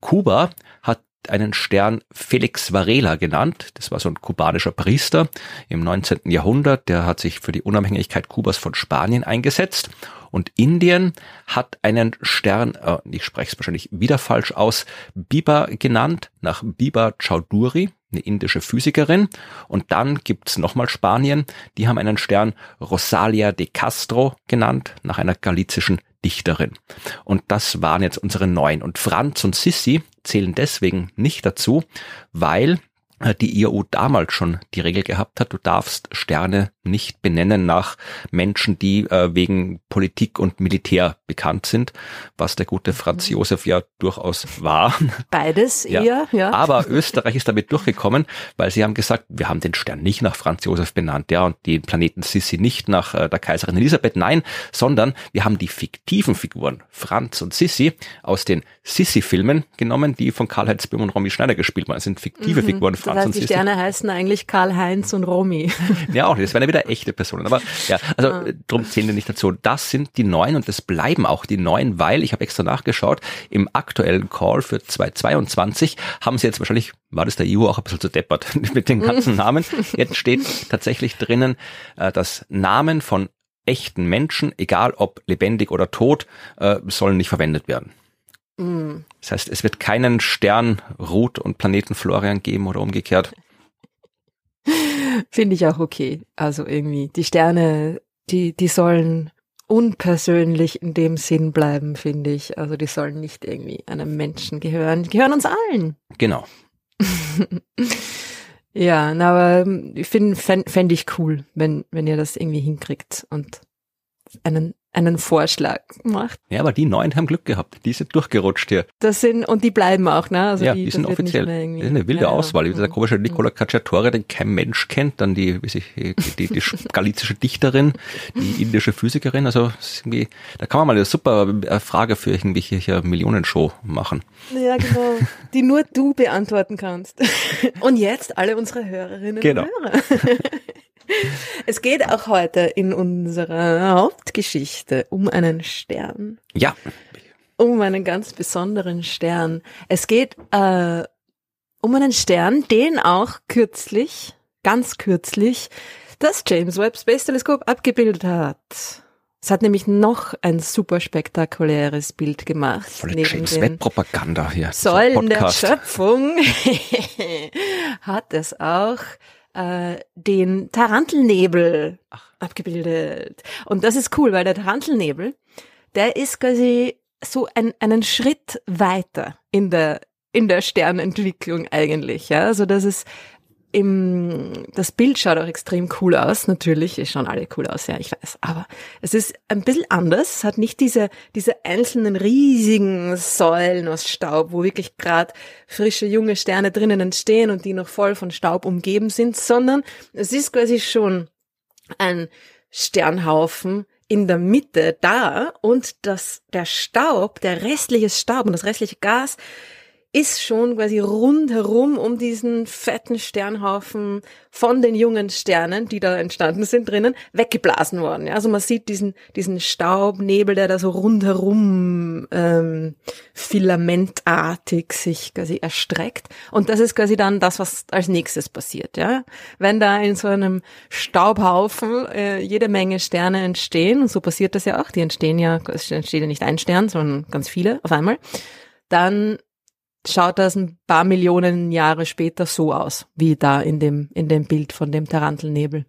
Kuba hat einen Stern Felix Varela genannt. Das war so ein kubanischer Priester im 19. Jahrhundert. Der hat sich für die Unabhängigkeit Kubas von Spanien eingesetzt. Und Indien hat einen Stern, äh, ich spreche es wahrscheinlich wieder falsch aus, Biba genannt, nach Biba Chaudhuri, eine indische Physikerin. Und dann gibt's nochmal Spanien, die haben einen Stern Rosalia de Castro genannt, nach einer galizischen Dichterin. Und das waren jetzt unsere neun. Und Franz und Sissi zählen deswegen nicht dazu, weil äh, die IAU damals schon die Regel gehabt hat, du darfst Sterne nicht benennen nach Menschen, die äh, wegen Politik und Militär bekannt sind, was der gute Franz mhm. Josef ja durchaus war. Beides ja. eher, ja. Aber Österreich ist damit durchgekommen, weil sie haben gesagt, wir haben den Stern nicht nach Franz Josef benannt, ja, und den Planeten Sissi nicht nach äh, der Kaiserin Elisabeth, nein, sondern wir haben die fiktiven Figuren Franz und Sissi aus den Sissi-Filmen genommen, die von Karl-Heinz Böhm und Romy Schneider gespielt wurden. Das sind fiktive mhm. Figuren Franz das heißt, und Sissi. Die Sterne heißen eigentlich Karl-Heinz und Romy. Ja, auch, das wären ja wieder echte Personen. Aber ja, also ah. drum zählen wir nicht dazu. Das sind die neuen und das bleiben auch die neuen, weil ich habe extra nachgeschaut, im aktuellen Call für 2022 haben sie jetzt wahrscheinlich, war das der EU auch ein bisschen zu deppert mit den ganzen Namen. Jetzt steht tatsächlich drinnen, äh, dass Namen von echten Menschen, egal ob lebendig oder tot, äh, sollen nicht verwendet werden. Mm. Das heißt, es wird keinen Stern Ruth und Planeten Florian geben oder umgekehrt. Finde ich auch okay. Also irgendwie, die Sterne, die, die sollen unpersönlich in dem Sinn bleiben, finde ich. Also die sollen nicht irgendwie einem Menschen gehören. Die gehören uns allen. Genau. ja, na, aber ich finde, fände fänd ich cool, wenn, wenn ihr das irgendwie hinkriegt und einen einen Vorschlag macht. Ja, aber die neun haben Glück gehabt. Die sind durchgerutscht hier. Das sind, und die bleiben auch, ne? Also ja, die, die sind offiziell. Das ist eine wilde ja, Auswahl. Ja. Dieser komische Nicola Cacciatore, den kein Mensch kennt. Dann die, wie sich, die, die, die galizische Dichterin, die indische Physikerin. Also, irgendwie, da kann man mal eine super äh, Frage für irgendwelche hier Millionenshow machen. Ja, genau. Die nur du beantworten kannst. Und jetzt alle unsere Hörerinnen genau. und Hörer. Es geht auch heute in unserer Hauptgeschichte um einen Stern. Ja. Um einen ganz besonderen Stern. Es geht äh, um einen Stern, den auch kürzlich, ganz kürzlich, das James Webb Space Teleskop abgebildet hat. Es hat nämlich noch ein super spektakuläres Bild gemacht. Volle James Webb Propaganda hier. Säulen der Schöpfung hat es auch äh, den Tarantelnebel Ach. abgebildet. Und das ist cool, weil der Tarantelnebel, der ist quasi so ein, einen Schritt weiter in der in der Sternentwicklung eigentlich, ja. Also das ist im, das Bild schaut auch extrem cool aus, natürlich, es schauen alle cool aus, ja, ich weiß, aber es ist ein bisschen anders, es hat nicht diese, diese einzelnen riesigen Säulen aus Staub, wo wirklich gerade frische junge Sterne drinnen entstehen und die noch voll von Staub umgeben sind, sondern es ist quasi schon ein Sternhaufen in der Mitte da und das, der Staub, der restliche Staub und das restliche Gas ist schon quasi rundherum um diesen fetten Sternhaufen von den jungen Sternen, die da entstanden sind drinnen, weggeblasen worden. Ja, also man sieht diesen, diesen Staubnebel, der da so rundherum ähm, filamentartig sich quasi erstreckt. Und das ist quasi dann das, was als nächstes passiert. Ja, Wenn da in so einem Staubhaufen äh, jede Menge Sterne entstehen, und so passiert das ja auch, die entstehen ja, es entsteht ja nicht ein Stern, sondern ganz viele auf einmal, dann schaut das ein paar Millionen Jahre später so aus, wie da in dem, in dem Bild von dem Tarantelnebel.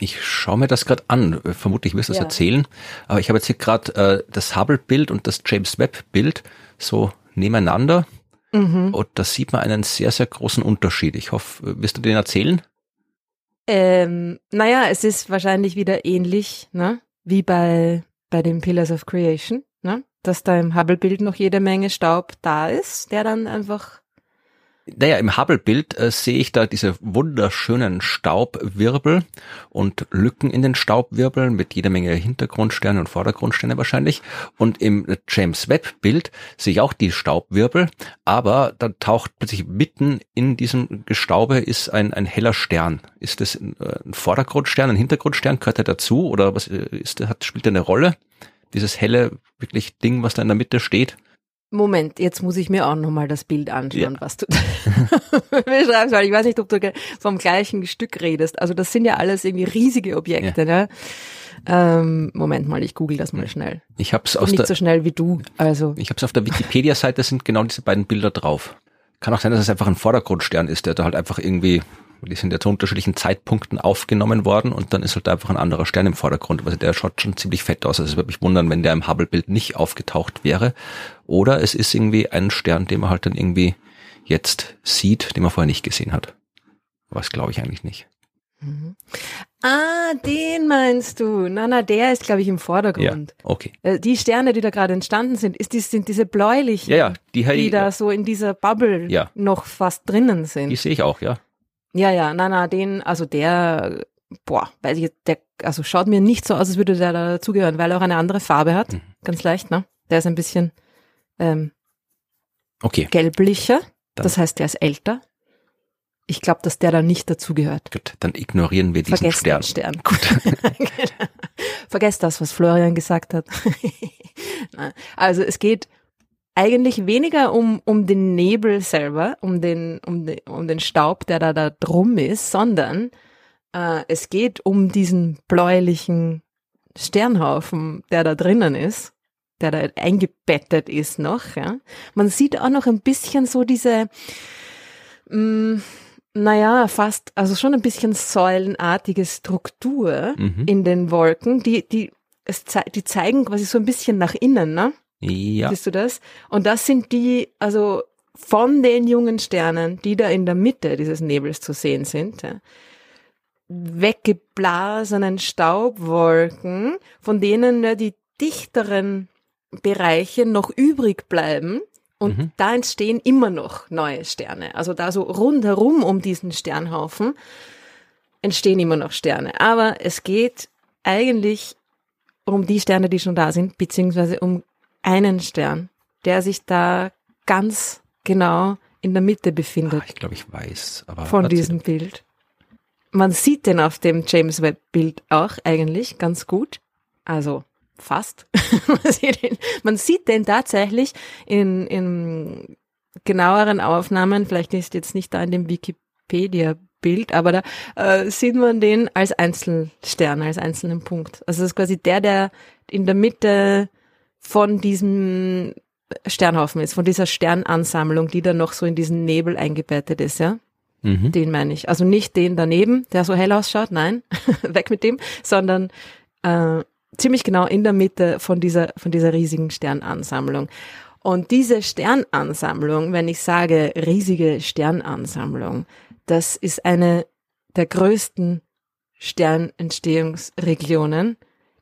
Ich schaue mir das gerade an. Vermutlich wirst du es ja. erzählen. Aber ich habe jetzt hier gerade äh, das Hubble-Bild und das James Webb-Bild so nebeneinander. Mhm. Und da sieht man einen sehr, sehr großen Unterschied. Ich hoffe, wirst du den erzählen? Ähm, naja, es ist wahrscheinlich wieder ähnlich, ne? Wie bei, bei den Pillars of Creation, ne? Dass da im Hubble-Bild noch jede Menge Staub da ist, der dann einfach naja, im Hubble-Bild äh, sehe ich da diese wunderschönen Staubwirbel und Lücken in den Staubwirbeln mit jeder Menge Hintergrundsterne und Vordergrundsterne wahrscheinlich. Und im James Webb-Bild sehe ich auch die Staubwirbel, aber da taucht plötzlich mitten in diesem Gestaube ist ein, ein heller Stern. Ist das ein, äh, ein Vordergrundstern, ein Hintergrundstern? Gehört er dazu oder was äh, ist, hat, spielt er eine Rolle? Dieses helle wirklich Ding, was da in der Mitte steht. Moment, jetzt muss ich mir auch nochmal das Bild anschauen, ja. was du beschreibst, weil ich weiß nicht, ob du vom gleichen Stück redest. Also das sind ja alles irgendwie riesige Objekte, ja. ne? Ähm, Moment mal, ich google das mal schnell. Ich hab's aus nicht der, so schnell wie du. Also ich hab's auf der Wikipedia-Seite sind genau diese beiden Bilder drauf. Kann auch sein, dass es einfach ein Vordergrundstern ist, der da halt einfach irgendwie die sind ja zu unterschiedlichen Zeitpunkten aufgenommen worden und dann ist halt einfach ein anderer Stern im Vordergrund. Also der schaut schon ziemlich fett aus. Also es würde mich wundern, wenn der im Hubble-Bild nicht aufgetaucht wäre. Oder es ist irgendwie ein Stern, den man halt dann irgendwie jetzt sieht, den man vorher nicht gesehen hat. Was glaube ich eigentlich nicht. Mhm. Ah, den meinst du? Na, na, der ist, glaube ich, im Vordergrund. Ja, okay. Äh, die Sterne, die da gerade entstanden sind, ist, die, sind diese bläulichen, ja, ja, die, die, da so in dieser Bubble ja. noch fast drinnen sind. Die sehe ich auch, ja. Ja, ja, na, na, den, also der, boah, weiß ich, der, also schaut mir nicht so aus, als würde der da dazugehören, weil er auch eine andere Farbe hat. Mhm. Ganz leicht, ne? Der ist ein bisschen ähm, okay. gelblicher. Dann. Das heißt, der ist älter. Ich glaube, dass der da nicht dazugehört. Gut, dann ignorieren wir diesen Vergesst Stern. Den Stern. Gut. Vergesst das, was Florian gesagt hat. also es geht eigentlich weniger um, um den Nebel selber, um den, um, den, um den Staub, der da, da drum ist, sondern äh, es geht um diesen bläulichen Sternhaufen, der da drinnen ist, der da eingebettet ist noch. Ja. Man sieht auch noch ein bisschen so diese, mh, mm, naja, fast, also schon ein bisschen säulenartige Struktur mhm. in den Wolken, die, die, es, die zeigen quasi so ein bisschen nach innen, ne? Ja. Siehst du das? Und das sind die, also von den jungen Sternen, die da in der Mitte dieses Nebels zu sehen sind, ja, weggeblasenen Staubwolken, von denen ja die dichteren Bereiche noch übrig bleiben. Und mhm. da entstehen immer noch neue Sterne. Also da so rundherum um diesen Sternhaufen entstehen immer noch Sterne. Aber es geht eigentlich um die Sterne, die schon da sind, beziehungsweise um einen Stern, der sich da ganz genau in der Mitte befindet. Ach, ich glaube, ich weiß. Aber von diesem Bild. man sieht den auf dem James Webb Bild auch eigentlich ganz gut. Also fast. man, sieht den, man sieht den tatsächlich in, in genaueren Aufnahmen, vielleicht ist jetzt nicht da in dem Wikipedia Bild, aber da äh, sieht man den als Einzelstern, als einzelnen Punkt. Also das ist quasi der, der in der Mitte von diesem Sternhaufen ist, von dieser Sternansammlung, die dann noch so in diesen Nebel eingebettet ist, ja. Mhm. Den meine ich. Also nicht den daneben, der so hell ausschaut, nein, weg mit dem, sondern äh, ziemlich genau in der Mitte von dieser, von dieser riesigen Sternansammlung. Und diese Sternansammlung, wenn ich sage riesige Sternansammlung, das ist eine der größten Sternentstehungsregionen,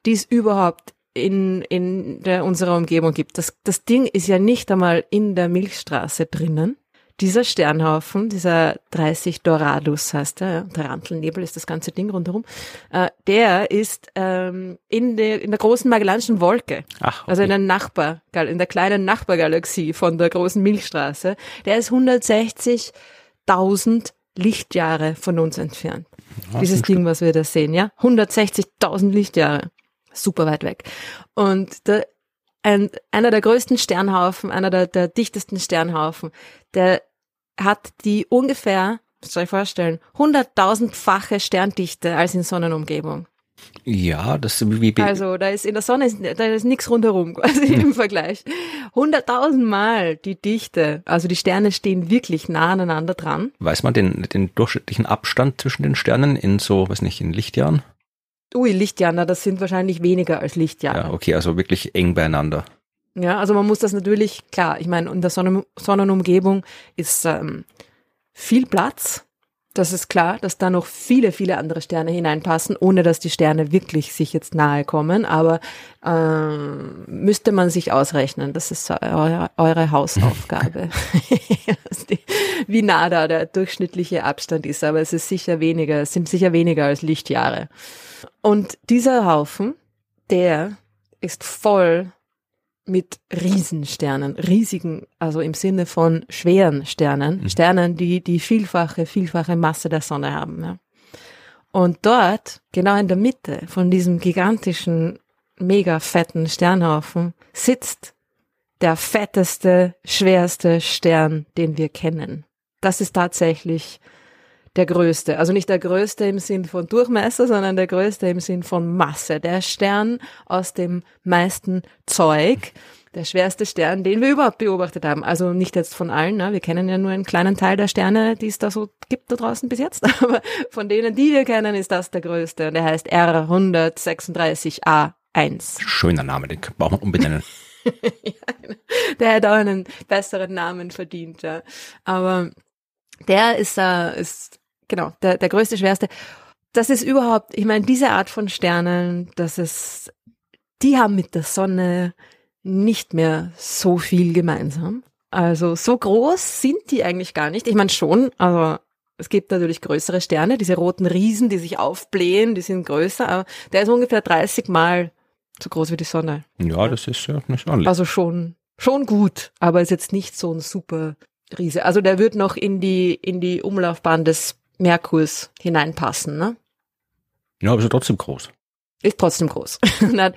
die es überhaupt in, in der, unserer Umgebung gibt. Das, das Ding ist ja nicht einmal in der Milchstraße drinnen. Dieser Sternhaufen, dieser 30 Doradus heißt er, ja, Tarantelnebel ist das ganze Ding rundherum, äh, der ist ähm, in, der in der großen Magellanischen Wolke, Ach, okay. also in der Nachbar, in der kleinen Nachbargalaxie von der großen Milchstraße. Der ist 160.000 Lichtjahre von uns entfernt. Ja, Dieses Ding, was wir da sehen, ja? 160.000 Lichtjahre. Super weit weg. Und der, ein, einer der größten Sternhaufen, einer der, der dichtesten Sternhaufen, der hat die ungefähr, muss ich vorstellen, 100.000-fache Sterndichte als in Sonnenumgebung. Ja, das ist wie Also da ist in der Sonne ist, da ist nichts rundherum quasi im Vergleich. Hunderttausend Mal die Dichte, also die Sterne stehen wirklich nah aneinander dran. Weiß man den, den durchschnittlichen Abstand zwischen den Sternen in so, weiß nicht, in Lichtjahren? Ui, Lichtjahre, das sind wahrscheinlich weniger als Lichtjahre. Ja, okay, also wirklich eng beieinander. Ja, also man muss das natürlich, klar, ich meine, in der Sonnen Sonnenumgebung ist ähm, viel Platz das ist klar, dass da noch viele, viele andere Sterne hineinpassen, ohne dass die Sterne wirklich sich jetzt nahe kommen. Aber äh, müsste man sich ausrechnen. Das ist eure, eure Hausaufgabe, wie nah da der durchschnittliche Abstand ist. Aber es ist sicher weniger, es sind sicher weniger als Lichtjahre. Und dieser Haufen, der ist voll mit Riesensternen, riesigen, also im Sinne von schweren Sternen, mhm. Sternen, die die vielfache, vielfache Masse der Sonne haben. Ja. Und dort, genau in der Mitte von diesem gigantischen, mega fetten Sternhaufen, sitzt der fetteste, schwerste Stern, den wir kennen. Das ist tatsächlich der größte. Also nicht der größte im Sinn von Durchmesser, sondern der größte im Sinn von Masse. Der Stern aus dem meisten Zeug. Der schwerste Stern, den wir überhaupt beobachtet haben. Also nicht jetzt von allen, ne? wir kennen ja nur einen kleinen Teil der Sterne, die es da so gibt da draußen bis jetzt. Aber von denen, die wir kennen, ist das der größte. Und der heißt R136A1. Schöner Name, den braucht man unbedingt. ja, genau. der hätte auch einen besseren Namen verdient, ja. Aber der ist, äh, ist genau, der, der größte, schwerste. Das ist überhaupt, ich meine, diese Art von Sternen, das ist, die haben mit der Sonne nicht mehr so viel gemeinsam. Also so groß sind die eigentlich gar nicht. Ich meine schon, aber es gibt natürlich größere Sterne, diese roten Riesen, die sich aufblähen, die sind größer, aber der ist ungefähr 30 Mal so groß wie die Sonne. Ja, das ist ja nicht ordentlich. Also schon, schon gut, aber ist jetzt nicht so ein super Riese. Also der wird noch in die, in die Umlaufbahn des Merkurs hineinpassen, ne? Ja, aber ist trotzdem groß. Ist trotzdem groß. hat,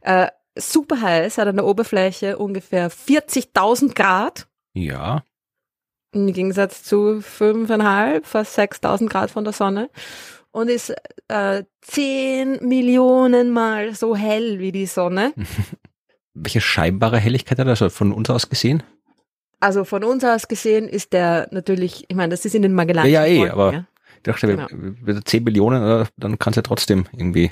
äh, super heiß, hat an der Oberfläche ungefähr 40.000 Grad. Ja. Im Gegensatz zu fünfeinhalb, fast 6.000 Grad von der Sonne. Und ist äh, 10 Millionen Mal so hell wie die Sonne. Welche scheinbare Helligkeit hat er also von uns aus gesehen? Also von uns aus gesehen ist der natürlich, ich meine, das ist in den Magellan. Ja, ja, eh, aber ja? ich dachte, genau. wir 10 Millionen, dann kann es ja trotzdem irgendwie,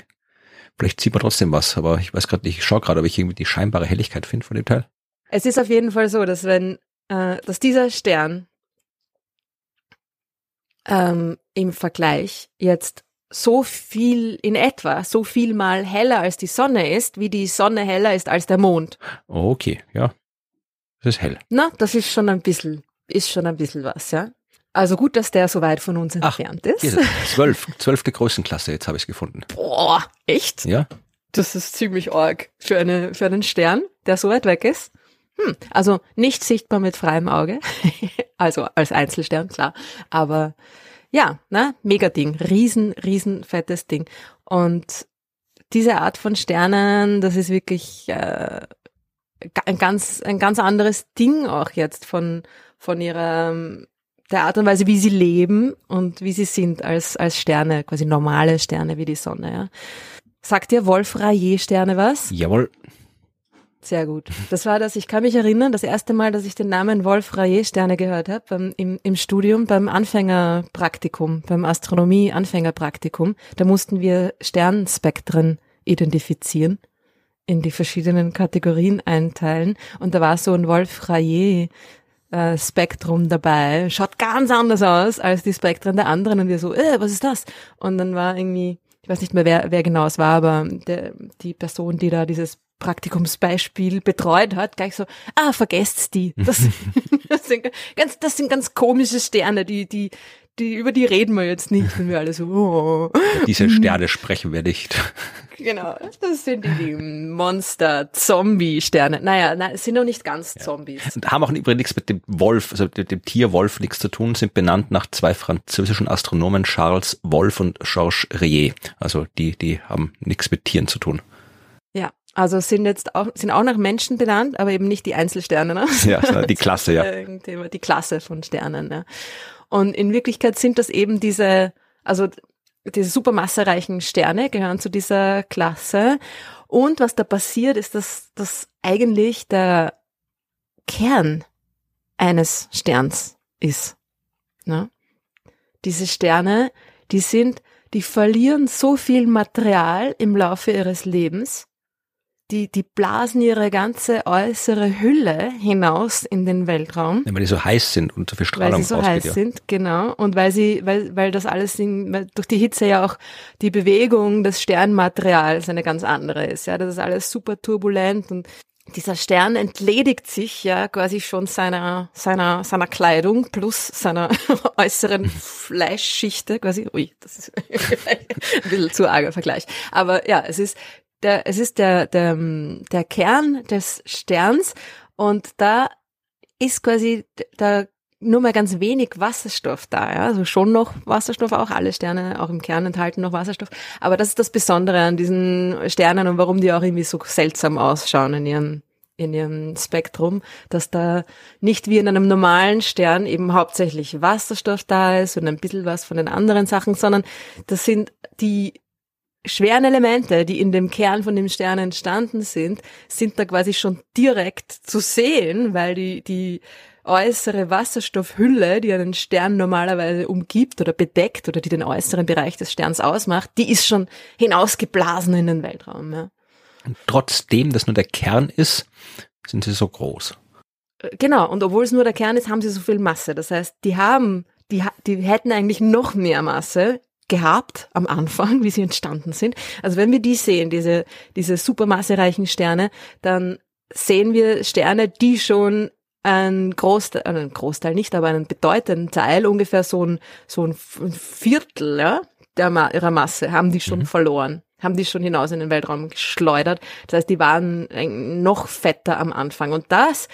vielleicht sieht man trotzdem was, aber ich weiß gerade nicht, ich schaue gerade, ob ich irgendwie die scheinbare Helligkeit finde von dem Teil. Es ist auf jeden Fall so, dass wenn, äh, dass dieser Stern ähm, im Vergleich jetzt so viel in etwa, so viel mal heller als die Sonne ist, wie die Sonne heller ist als der Mond. Okay, ja. Das ist hell. Na, das ist schon ein bisschen, ist schon ein bisschen was, ja. Also gut, dass der so weit von uns entfernt Ach, ist. Zwölf, zwölfte Größenklasse, jetzt habe ich es gefunden. Boah, echt? Ja. Das ist ziemlich arg für, eine, für einen Stern, der so weit weg ist. Hm, also nicht sichtbar mit freiem Auge, also als Einzelstern, klar. Aber ja, ne, mega Ding, riesen, riesen fettes Ding. Und diese Art von Sternen, das ist wirklich äh, ein ganz, ein ganz anderes Ding auch jetzt von, von ihrer, der Art und Weise, wie sie leben und wie sie sind als, als Sterne, quasi normale Sterne wie die Sonne, ja. Sagt dir Wolf Rayet Sterne was? Jawohl. Sehr gut. Das war das, ich kann mich erinnern, das erste Mal, dass ich den Namen Wolf Rayet Sterne gehört habe, beim, im, im Studium, beim Anfängerpraktikum, beim Astronomie-Anfängerpraktikum. Da mussten wir Sternspektren identifizieren, in die verschiedenen Kategorien einteilen. Und da war so ein Wolf Rayet äh, Spektrum dabei. Schaut ganz anders aus als die Spektren der anderen. Und wir so, äh, was ist das? Und dann war irgendwie, ich weiß nicht mehr, wer, wer genau es war, aber der, die Person, die da dieses Praktikumsbeispiel betreut hat, gleich so, ah, vergesst's die. Das, das, sind ganz, das sind ganz komische Sterne, die, die, die, über die reden wir jetzt nicht, wenn wir alle so, oh. Diese Sterne sprechen wir nicht. Genau, das sind die, die Monster-Zombie-Sterne. Naja, nein, es sind noch nicht ganz Zombies. Und haben auch übrigens nichts mit dem Wolf, also mit dem Tier Wolf nichts zu tun, sind benannt nach zwei französischen Astronomen, Charles Wolf und Georges Reyet. Also die, die haben nichts mit Tieren zu tun. Ja, also sind jetzt auch, sind auch nach Menschen benannt, aber eben nicht die Einzelsterne, ne? Ja, die Klasse, ja. Die Klasse von Sternen, ja. Und in Wirklichkeit sind das eben diese, also diese supermassereichen Sterne gehören zu dieser Klasse. Und was da passiert, ist, dass das eigentlich der Kern eines Sterns ist. Ne? Diese Sterne, die sind, die verlieren so viel Material im Laufe ihres Lebens, die, die blasen ihre ganze äußere Hülle hinaus in den Weltraum. Ja, weil die so heiß sind und so viel Strahlung Weil sie so heiß ja. sind, genau. Und weil sie, weil, weil das alles in, weil durch die Hitze ja auch die Bewegung des Sternmaterials eine ganz andere ist. Ja, das ist alles super turbulent und dieser Stern entledigt sich ja quasi schon seiner, seiner, seiner Kleidung plus seiner äußeren Fleischschichte quasi. Ui, das ist ein bisschen zu arger Vergleich. Aber ja, es ist der, es ist der, der, der Kern des Sterns und da ist quasi da nur mal ganz wenig Wasserstoff da, ja. Also schon noch Wasserstoff, auch alle Sterne, auch im Kern enthalten noch Wasserstoff. Aber das ist das Besondere an diesen Sternen und warum die auch irgendwie so seltsam ausschauen in ihrem, in ihrem Spektrum, dass da nicht wie in einem normalen Stern eben hauptsächlich Wasserstoff da ist und ein bisschen was von den anderen Sachen, sondern das sind die schweren Elemente, die in dem Kern von dem Stern entstanden sind, sind da quasi schon direkt zu sehen, weil die, die äußere Wasserstoffhülle, die einen Stern normalerweise umgibt oder bedeckt oder die den äußeren Bereich des Sterns ausmacht, die ist schon hinausgeblasen in den Weltraum. Ja. Und trotzdem, dass nur der Kern ist, sind sie so groß. Äh, genau, und obwohl es nur der Kern ist, haben sie so viel Masse. Das heißt, die haben, die, die hätten eigentlich noch mehr Masse gehabt am Anfang, wie sie entstanden sind. Also wenn wir die sehen, diese, diese supermassereichen Sterne, dann sehen wir Sterne, die schon ein Großteil, äh, ein Großteil nicht, aber einen bedeutenden Teil, ungefähr so ein, so ein Viertel ja, der, ihrer Masse, haben die schon mhm. verloren, haben die schon hinaus in den Weltraum geschleudert. Das heißt, die waren noch fetter am Anfang. Und das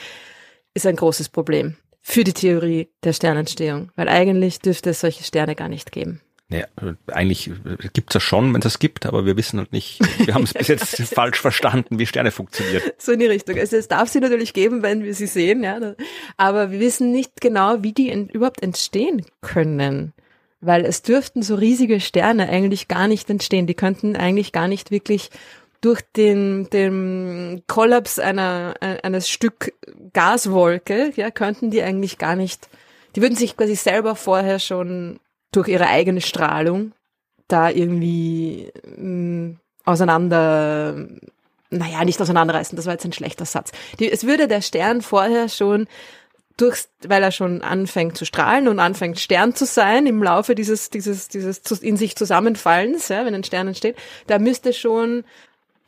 ist ein großes Problem für die Theorie der Sternentstehung, weil eigentlich dürfte es solche Sterne gar nicht geben. Naja, eigentlich gibt's das schon, wenn es das gibt, aber wir wissen halt nicht, wir haben es bis jetzt falsch verstanden, wie Sterne funktionieren. So in die Richtung. Also es darf sie natürlich geben, wenn wir sie sehen, ja. Aber wir wissen nicht genau, wie die überhaupt entstehen können. Weil es dürften so riesige Sterne eigentlich gar nicht entstehen. Die könnten eigentlich gar nicht wirklich durch den, den Kollaps einer, eines Stück Gaswolke, ja, könnten die eigentlich gar nicht, die würden sich quasi selber vorher schon durch ihre eigene Strahlung da irgendwie mh, mm, auseinander, naja, nicht auseinanderreißen, das war jetzt ein schlechter Satz. Die, es würde der Stern vorher schon durchs, weil er schon anfängt zu strahlen und anfängt Stern zu sein im Laufe dieses, dieses, dieses in sich Zusammenfallens, ja, wenn ein Stern entsteht, da müsste schon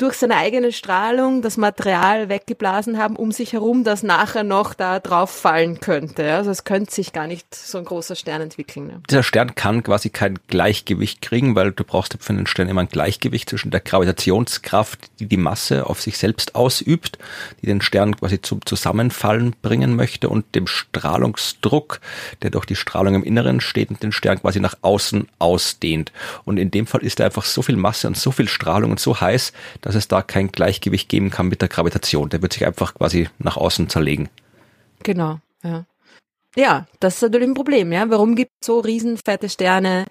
durch seine eigene Strahlung das Material weggeblasen haben um sich herum, das nachher noch da drauf fallen könnte. Also es könnte sich gar nicht so ein großer Stern entwickeln. Ne? Dieser Stern kann quasi kein Gleichgewicht kriegen, weil du brauchst für einen Stern immer ein Gleichgewicht zwischen der Gravitationskraft, die die Masse auf sich selbst ausübt, die den Stern quasi zum Zusammenfallen bringen möchte und dem Strahlungsdruck, der durch die Strahlung im Inneren steht und den Stern quasi nach außen ausdehnt. Und in dem Fall ist da einfach so viel Masse und so viel Strahlung und so heiß, dass dass es da kein Gleichgewicht geben kann mit der Gravitation. Der wird sich einfach quasi nach außen zerlegen. Genau, ja. Ja, das ist natürlich ein Problem, ja. Warum gibt es so riesenfette Sterne,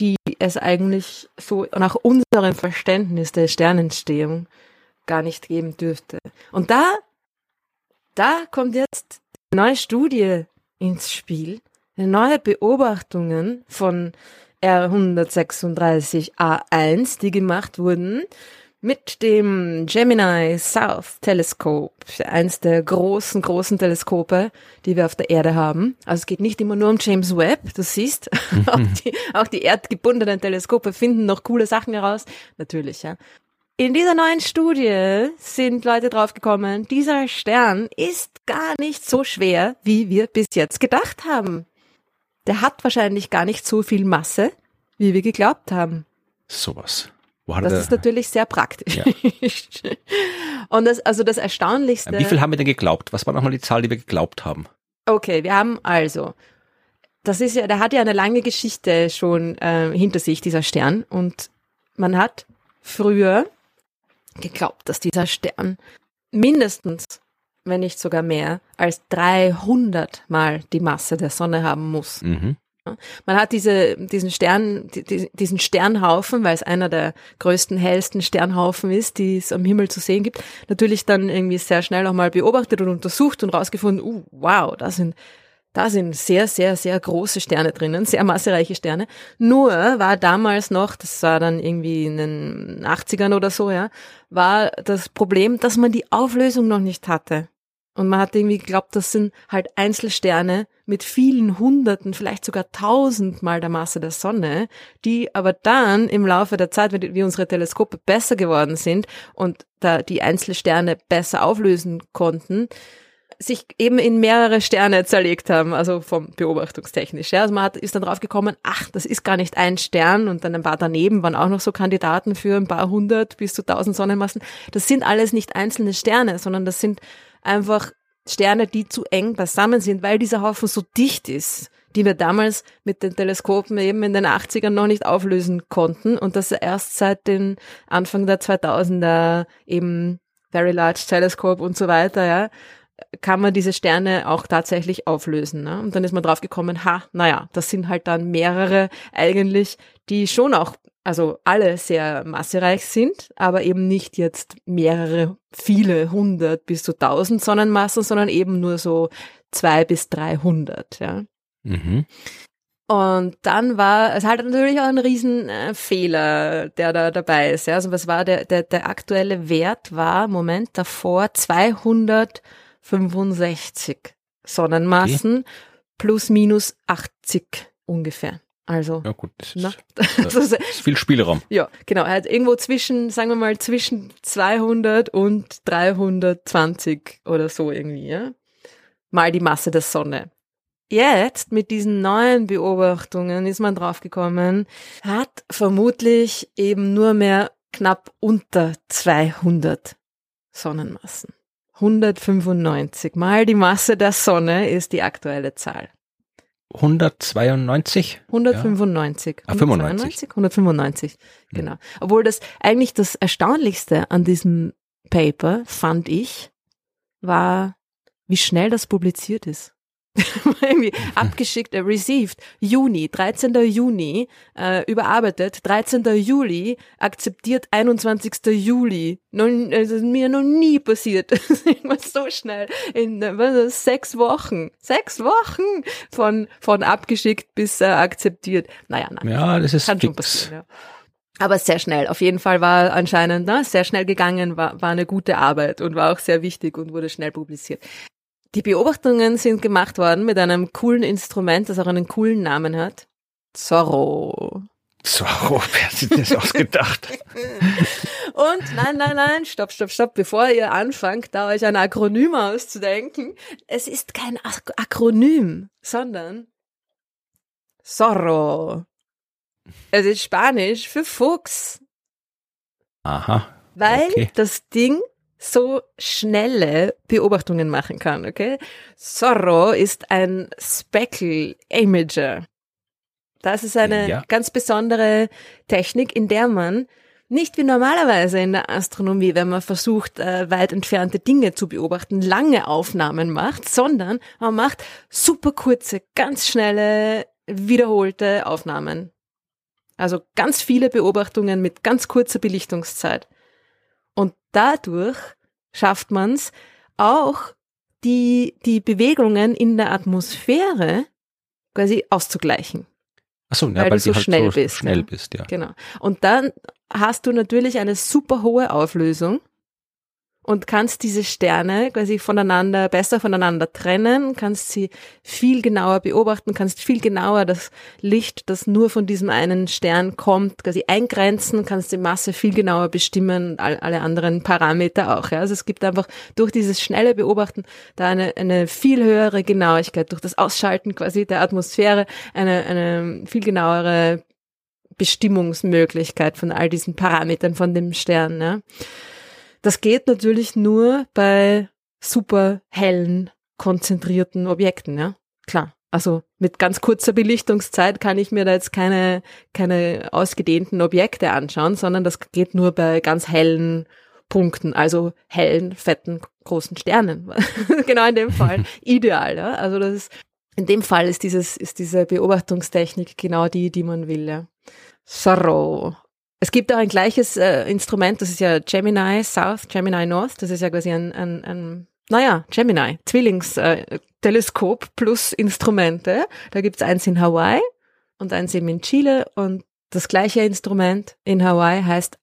die es eigentlich so nach unserem Verständnis der Sternentstehung gar nicht geben dürfte? Und da, da kommt jetzt eine neue Studie ins Spiel, neue Beobachtungen von R136A1, die gemacht wurden mit dem Gemini South Telescope, eins der großen, großen Teleskope, die wir auf der Erde haben. Also es geht nicht immer nur um James Webb, du siehst, mhm. auch, die, auch die erdgebundenen Teleskope finden noch coole Sachen heraus. Natürlich, ja. In dieser neuen Studie sind Leute draufgekommen, dieser Stern ist gar nicht so schwer, wie wir bis jetzt gedacht haben. Der hat wahrscheinlich gar nicht so viel Masse, wie wir geglaubt haben. Sowas. Das ist natürlich sehr praktisch. Ja. Und das, also das Erstaunlichste. Wie viel haben wir denn geglaubt? Was war nochmal die Zahl, die wir geglaubt haben? Okay, wir haben also, das ist ja, der hat ja eine lange Geschichte schon äh, hinter sich, dieser Stern. Und man hat früher geglaubt, dass dieser Stern mindestens, wenn nicht sogar mehr, als 300 mal die Masse der Sonne haben muss. Mhm. Man hat diese, diesen Stern, diesen Sternhaufen, weil es einer der größten, hellsten Sternhaufen ist, die es am Himmel zu sehen gibt, natürlich dann irgendwie sehr schnell auch mal beobachtet und untersucht und rausgefunden, uh, wow, da sind, da sind sehr, sehr, sehr große Sterne drinnen, sehr massereiche Sterne. Nur war damals noch, das war dann irgendwie in den 80ern oder so, ja, war das Problem, dass man die Auflösung noch nicht hatte. Und man hat irgendwie geglaubt, das sind halt Einzelsterne mit vielen Hunderten, vielleicht sogar tausendmal der Masse der Sonne, die aber dann im Laufe der Zeit, wie unsere Teleskope besser geworden sind und da die Einzelsterne besser auflösen konnten, sich eben in mehrere Sterne zerlegt haben, also vom beobachtungstechnisch. Also man hat, ist dann drauf gekommen, ach, das ist gar nicht ein Stern und dann ein paar daneben waren auch noch so Kandidaten für ein paar hundert bis zu tausend Sonnenmassen. Das sind alles nicht einzelne Sterne, sondern das sind einfach Sterne, die zu eng beisammen sind, weil dieser Haufen so dicht ist, die wir damals mit den Teleskopen eben in den 80ern noch nicht auflösen konnten und das erst seit den Anfang der 2000er eben Very Large Telescope und so weiter, ja, kann man diese Sterne auch tatsächlich auflösen. Ne? Und dann ist man drauf gekommen, ha, naja, das sind halt dann mehrere eigentlich, die schon auch also alle sehr massereich sind, aber eben nicht jetzt mehrere, viele hundert bis zu tausend Sonnenmassen, sondern eben nur so zwei bis dreihundert, ja. Mhm. Und dann war, es halt natürlich auch ein Riesenfehler, äh, der da dabei ist. Ja. Also was war der, der, der aktuelle Wert war, Moment, davor 265 Sonnenmassen okay. plus minus 80 ungefähr. Also, ja gut, das ist, das ist viel Spielraum. Ja, genau. Er hat irgendwo zwischen, sagen wir mal, zwischen 200 und 320 oder so irgendwie, ja. Mal die Masse der Sonne. Jetzt mit diesen neuen Beobachtungen ist man draufgekommen, hat vermutlich eben nur mehr knapp unter 200 Sonnenmassen. 195 mal die Masse der Sonne ist die aktuelle Zahl. 192? 195. Ja. Ah, 95? 195, hm. genau. Obwohl das eigentlich das Erstaunlichste an diesem Paper, fand ich, war, wie schnell das publiziert ist. abgeschickt, äh, received, Juni, 13. Juni, äh, überarbeitet, 13. Juli, akzeptiert 21. Juli. Nun, das ist mir noch nie passiert. Immer so schnell. In was ist, sechs Wochen. Sechs Wochen von, von abgeschickt bis äh, akzeptiert. Naja, nein. Ja, das ist kann schon passieren, ja. Aber sehr schnell. Auf jeden Fall war anscheinend ne, sehr schnell gegangen, war, war eine gute Arbeit und war auch sehr wichtig und wurde schnell publiziert. Die Beobachtungen sind gemacht worden mit einem coolen Instrument, das auch einen coolen Namen hat. Zorro. Zorro, wer hat sich das ausgedacht? Und nein, nein, nein, stopp, stopp, stopp, bevor ihr anfangt, da euch ein Akronym auszudenken. Es ist kein Ak Akronym, sondern Zorro. Es ist Spanisch für Fuchs. Aha. Weil Okay. das Ding so schnelle Beobachtungen machen kann, okay? Zorro ist ein Speckle Imager. Das ist eine Ja. ganz besondere Technik, in der man nicht wie normalerweise in der Astronomie, wenn man versucht, äh, weit entfernte Dinge zu beobachten, lange Aufnahmen macht, sondern man macht super kurze, ganz schnelle, wiederholte Aufnahmen. Also ganz viele Beobachtungen mit ganz kurzer Belichtungszeit. Und dadurch schafft man es auch, die, die Bewegungen in der Atmosphäre quasi auszugleichen. Achso, ja, Weil weil, du du so halt schnell so bist, schnell ja. bist, ja. Genau. Und dann hast du natürlich eine super hohe Auflösung und kannst diese Sterne quasi voneinander, besser voneinander trennen, kannst sie viel genauer beobachten, kannst viel genauer das Licht, das nur von diesem einen Stern kommt, quasi eingrenzen, kannst die Masse viel genauer bestimmen und all, alle anderen Parameter auch. Ja. Also es gibt einfach durch dieses schnelle Beobachten da eine, eine viel höhere Genauigkeit, durch das Ausschalten quasi der Atmosphäre eine, eine viel genauere Bestimmungsmöglichkeit von all diesen Parametern von dem Stern. Ja. Das geht natürlich nur bei super hellen, konzentrierten Objekten, ja. Klar. Also mit ganz kurzer Belichtungszeit kann ich mir da jetzt keine, keine ausgedehnten Objekte anschauen, sondern das geht nur bei ganz hellen Punkten, also hellen, fetten, großen Sternen. genau in dem Fall ideal, ja. Also das ist, in dem Fall ist dieses, ist diese Beobachtungstechnik genau die, die man will, ja. Zorro. Es gibt auch ein gleiches äh, Instrument, das ist ja Gemini South, Gemini North. Das ist ja quasi ein, ein, ein naja, Gemini, Zwillingsteleskop plus Instrumente. Da gibt's eins in Hawaii und eins eben in Chile. Und das gleiche Instrument in Hawaii heißt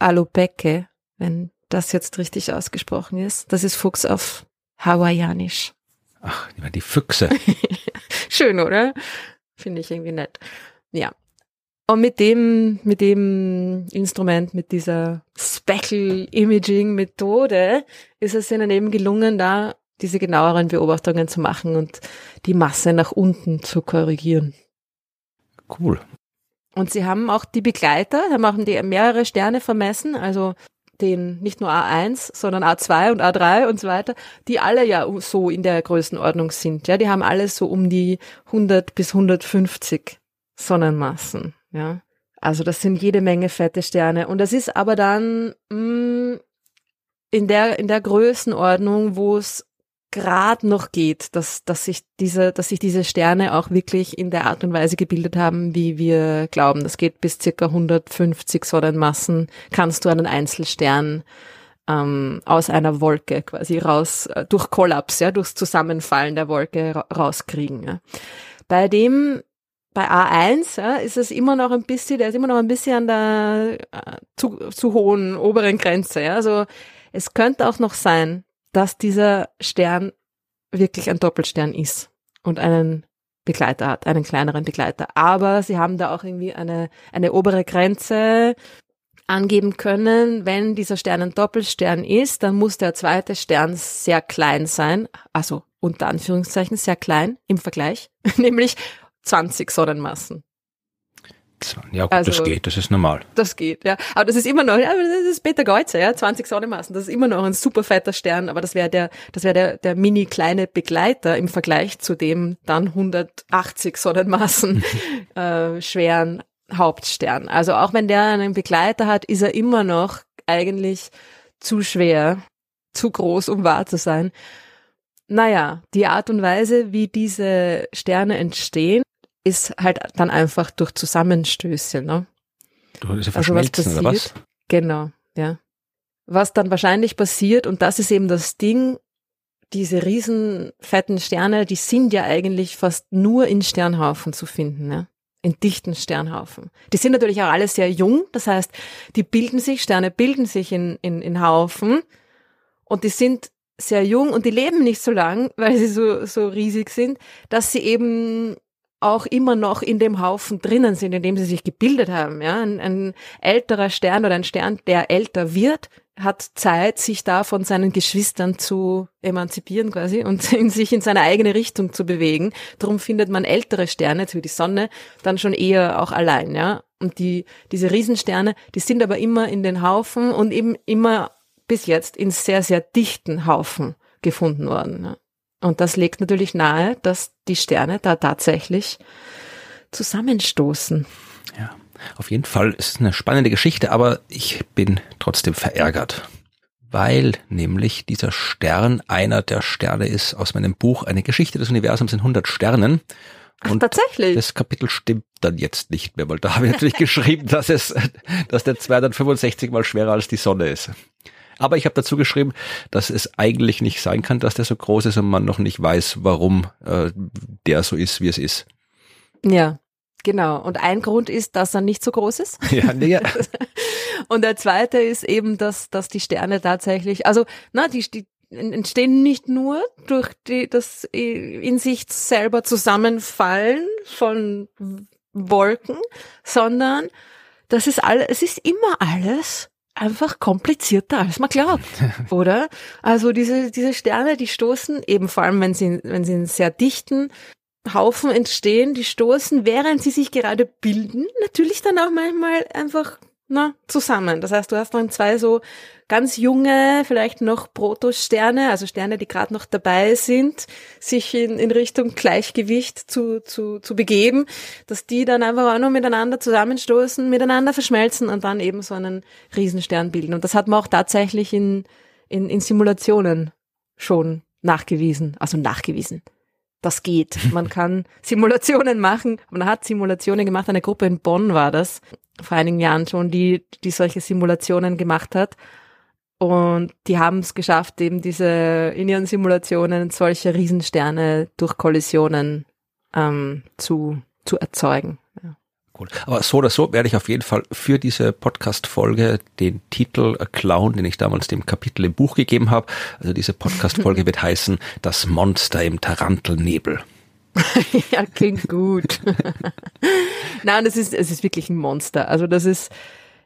Alupeke, wenn das jetzt richtig ausgesprochen ist. Das ist Fuchs auf Hawaiianisch. Ach, die Füchse. Schön, oder? Finde ich irgendwie nett. Ja. Und mit dem, mit dem Instrument, mit dieser Speckle Imaging Methode ist es ihnen eben gelungen, da diese genaueren Beobachtungen zu machen und die Masse nach unten zu korrigieren. Cool. Und sie haben auch die Begleiter, da machen die mehrere Sterne vermessen, also den nicht nur A1, sondern A2 und A3 und so weiter, die alle ja so in der Größenordnung sind. Ja, die haben alle so um die 100 bis 150 Sonnenmassen. Ja, also das sind jede Menge fette Sterne. Und das ist aber dann mh, in der in der Größenordnung, wo es gerade noch geht, dass, dass sich diese, dass sich diese Sterne auch wirklich in der Art und Weise gebildet haben, wie wir glauben. Das geht bis circa 150 Sonnenmassen, kannst du einen Einzelstern ähm, aus einer Wolke quasi raus, äh, durch Kollaps, ja, durchs Zusammenfallen der Wolke ra rauskriegen. Ja. Bei dem bei A1 ja, ist es immer noch ein bisschen, der ist immer noch ein bisschen an der äh, zu, zu hohen oberen Grenze. Ja. Also es könnte auch noch sein, dass dieser Stern wirklich ein Doppelstern ist und einen Begleiter hat, einen kleineren Begleiter. Aber sie haben da auch irgendwie eine, eine obere Grenze angeben können. Wenn dieser Stern ein Doppelstern ist, dann muss der zweite Stern sehr klein sein, also unter Anführungszeichen sehr klein im Vergleich, nämlich 20 Sonnenmassen. Ja, gut, Also- das geht, das ist normal. Das geht, ja. Aber das ist immer noch, ja, das ist Peter Geuze, ja, 20 Sonnenmassen. Das ist immer noch ein super fetter Stern, aber das wäre der, das wäre der, der mini kleine Begleiter im Vergleich zu dem dann 180 Sonnenmassen äh, schweren Hauptstern. Also auch wenn der einen Begleiter hat, ist er immer noch eigentlich zu schwer, zu groß, um wahr zu sein. Naja, die Art und Weise, wie diese Sterne entstehen, ist halt dann einfach durch Zusammenstöße, ne? Du ist ja Also was verschmelzen, oder was? passiert? Genau, ja. Was dann wahrscheinlich passiert, und das ist eben das Ding, diese riesen fetten Sterne, die sind ja eigentlich fast nur in Sternhaufen zu finden, ne? in dichten Sternhaufen. Die sind natürlich auch alle sehr jung, das heißt, die bilden sich, Sterne bilden sich in, in, in Haufen und die sind sehr jung und die leben nicht so lang, weil sie so, so riesig sind, dass sie eben auch immer noch in dem Haufen drinnen sind, in dem sie sich gebildet haben. Ja, ein, ein älterer Stern oder ein Stern, der älter wird, hat Zeit, sich da von seinen Geschwistern zu emanzipieren quasi und in sich in seine eigene Richtung zu bewegen. Darum findet man ältere Sterne, wie die Sonne, dann schon eher auch allein, ja. Und die, diese Riesensterne, die sind aber immer in den Haufen und eben immer bis jetzt in sehr, sehr dichten Haufen gefunden worden. Ja. Und das legt natürlich nahe, dass die Sterne da tatsächlich zusammenstoßen. Ja, auf jeden Fall ist es eine spannende Geschichte, aber ich bin trotzdem verärgert. Weil nämlich dieser Stern einer der Sterne ist aus meinem Buch Eine Geschichte des Universums in 100 Sternen. Ach, tatsächlich? Das Kapitel stimmt dann jetzt nicht mehr, weil da habe ich natürlich geschrieben, dass es, dass der 265 mal schwerer als die Sonne ist. Aber ich habe dazu geschrieben, dass es eigentlich nicht sein kann, dass der so groß ist und man noch nicht weiß, warum äh, der so ist, wie es ist. Ja, genau. Und ein Grund ist, dass er nicht so groß ist. Ja, ja. und der zweite ist eben, dass, dass die Sterne tatsächlich, also na, die, die entstehen nicht nur durch die, das in sich selber zusammenfallen von Wolken, sondern das ist alles, es ist immer alles einfach komplizierter, als man glaubt, oder? Also diese, diese Sterne, die stoßen eben vor allem, wenn sie, wenn sie in sehr dichten Haufen entstehen, die stoßen, während sie sich gerade bilden, natürlich dann auch manchmal einfach na, zusammen. Das heißt, du hast dann zwei so ganz junge, vielleicht noch Protosterne, also Sterne, die gerade noch dabei sind, sich in, in Richtung Gleichgewicht zu, zu, zu begeben, dass die dann einfach auch noch miteinander zusammenstoßen, miteinander verschmelzen und dann eben so einen Riesenstern bilden. Und das hat man auch tatsächlich in, in, in Simulationen schon nachgewiesen, also nachgewiesen das geht. Man kann Simulationen machen. Man hat Simulationen gemacht. Eine Gruppe in Bonn war das vor einigen Jahren schon, die, die solche Simulationen gemacht hat. Und die haben es geschafft, eben diese in ihren Simulationen solche Riesensterne durch Kollisionen ähm, zu, zu erzeugen. Cool. Aber so oder so werde ich auf jeden Fall für diese Podcast-Folge den Titel klauen, den ich damals dem Kapitel im Buch gegeben habe. Also diese Podcast-Folge wird heißen Das Monster im Tarantelnebel. ja, klingt gut. Nein, das ist, es ist wirklich ein Monster. Also das ist,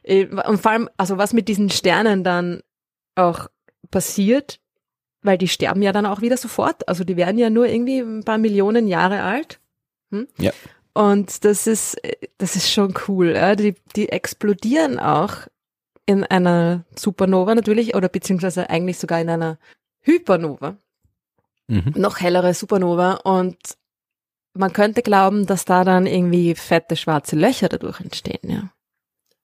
äh, und vor allem, also was mit diesen Sternen dann auch passiert, weil die sterben ja dann auch wieder sofort. Also die werden ja nur irgendwie ein paar Millionen Jahre alt. Hm? Ja. Und das ist, das ist schon cool. Ja? Die, die explodieren auch in einer Supernova natürlich oder beziehungsweise eigentlich sogar in einer Hypernova. Mhm. Noch hellere Supernova und man könnte glauben, dass da dann irgendwie fette schwarze Löcher dadurch entstehen, ja.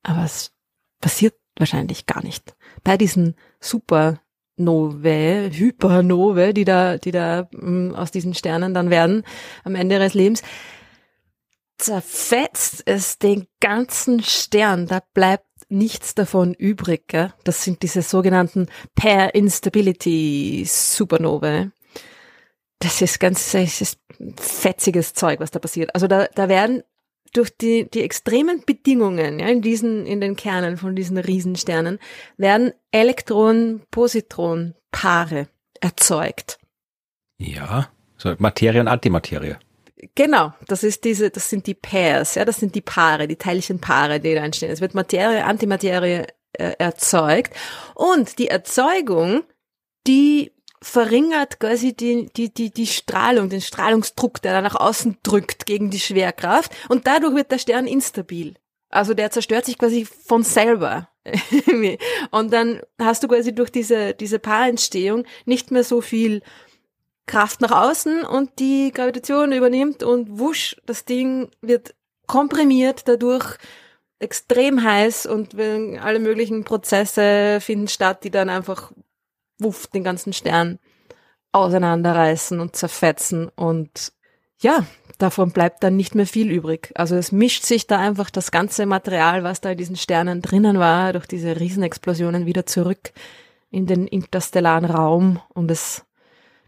Aber es passiert wahrscheinlich gar nicht. Bei diesen Supernovae, Hypernovae, die da, die da mh, aus diesen Sternen dann werden am Ende ihres Lebens, zerfetzt es den ganzen Stern. Da bleibt nichts davon übrig. Gell? Das sind diese sogenannten Pair Instability Supernovae. Das ist ganz das ist fetziges Zeug, was da passiert. Also da, da werden durch die, die extremen Bedingungen ja, in diesen, in den Kernen von diesen Riesensternen werden Elektron-Positron-Paare erzeugt. Ja, so Materie und Antimaterie. Genau, das ist diese, das sind die Pairs, ja, das sind die Paare, die Teilchenpaare, die da entstehen. Es wird Materie, Antimaterie äh, erzeugt und die Erzeugung, die verringert quasi die, die, die, die Strahlung, den Strahlungsdruck, der da nach außen drückt gegen die Schwerkraft und dadurch wird der Stern instabil. Also der zerstört sich quasi von selber. und dann hast du quasi durch diese, diese Paarentstehung nicht mehr so viel Kraft nach außen und die Gravitation übernimmt und wusch, das Ding wird komprimiert, dadurch extrem heiß und alle möglichen Prozesse finden statt, die dann einfach wuff den ganzen Stern auseinanderreißen und zerfetzen und ja, davon bleibt dann nicht mehr viel übrig. Also es mischt sich da einfach das ganze Material, was da in diesen Sternen drinnen war, durch diese Riesenexplosionen wieder zurück in den interstellaren Raum und es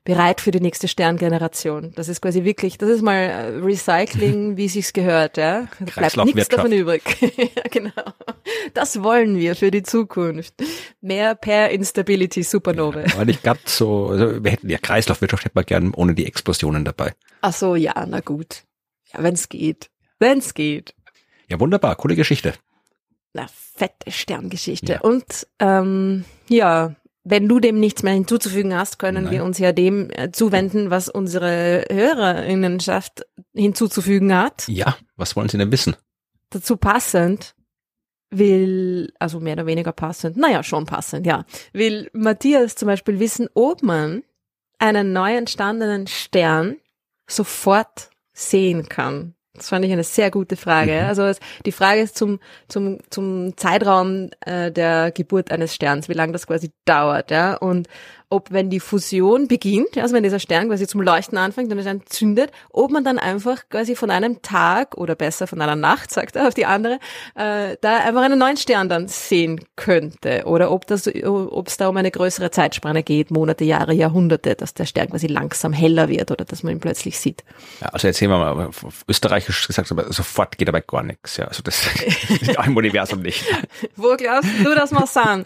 bereit für die nächste Sterngeneration. Das ist quasi wirklich, das ist mal äh, Recycling, wie sich's gehört, ja. Da bleibt nichts davon übrig. ja, genau. Das wollen wir für die Zukunft. Mehr per Instability Supernova. Ja, aber nicht ganz so, also wir hätten ja Kreislaufwirtschaft hätten wir gern ohne die Explosionen dabei. Ach so, ja, na gut. Ja, wenn's geht. Wenn's geht. Ja, wunderbar, coole Geschichte. Na, fette Sterngeschichte. Ja. Und ähm, ja, wenn du dem nichts mehr hinzuzufügen hast, können Nein. wir uns ja dem äh, zuwenden, was unsere Hörerinnenschaft hinzuzufügen hat. Ja, was wollen sie denn wissen? Dazu passend will, also mehr oder weniger passend, naja, schon passend, ja, will Matthias zum Beispiel wissen, ob man einen neu entstandenen Stern sofort sehen kann. Das fand ich eine sehr gute Frage. Mhm. Also die Frage ist zum, zum, zum Zeitraum äh, der Geburt eines Sterns, wie lange das quasi dauert, ja. Und ob wenn die Fusion beginnt, also wenn dieser Stern quasi zum Leuchten anfängt und es dann zündet, ob man dann einfach quasi von einem Tag oder besser von einer Nacht, sagt er auf die andere, äh, da einfach einen neuen Stern dann sehen könnte. Oder ob das, ob es da um eine größere Zeitspanne geht, Monate, Jahre, Jahrhunderte, dass der Stern quasi langsam heller wird oder dass man ihn plötzlich sieht. Ja, also jetzt sehen wir mal, österreichisch gesagt, aber sofort geht dabei gar nichts. Ja, also das ist auch im Universum nicht. Wo glaubst du, das mal sagen?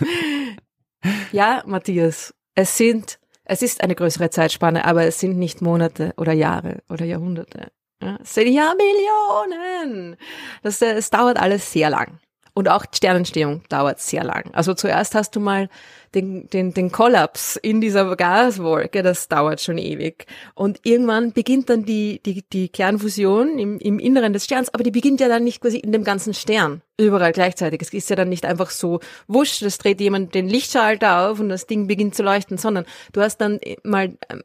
Ja, Matthias, es sind, es ist eine größere Zeitspanne, aber es sind nicht Monate oder Jahre oder Jahrhunderte. Ja, es sind ja Millionen. Das, es dauert alles sehr lang. Und auch Sternentstehung dauert sehr lang. Also zuerst hast du mal den, den, den Kollaps in dieser Gaswolke, das dauert schon ewig. Und irgendwann beginnt dann die, die, die Kernfusion im, im Inneren des Sterns, aber die beginnt ja dann nicht quasi in dem ganzen Stern, überall gleichzeitig. Es ist ja dann nicht einfach so wusch, das dreht jemand den Lichtschalter auf und das Ding beginnt zu leuchten, sondern du hast dann mal ähm,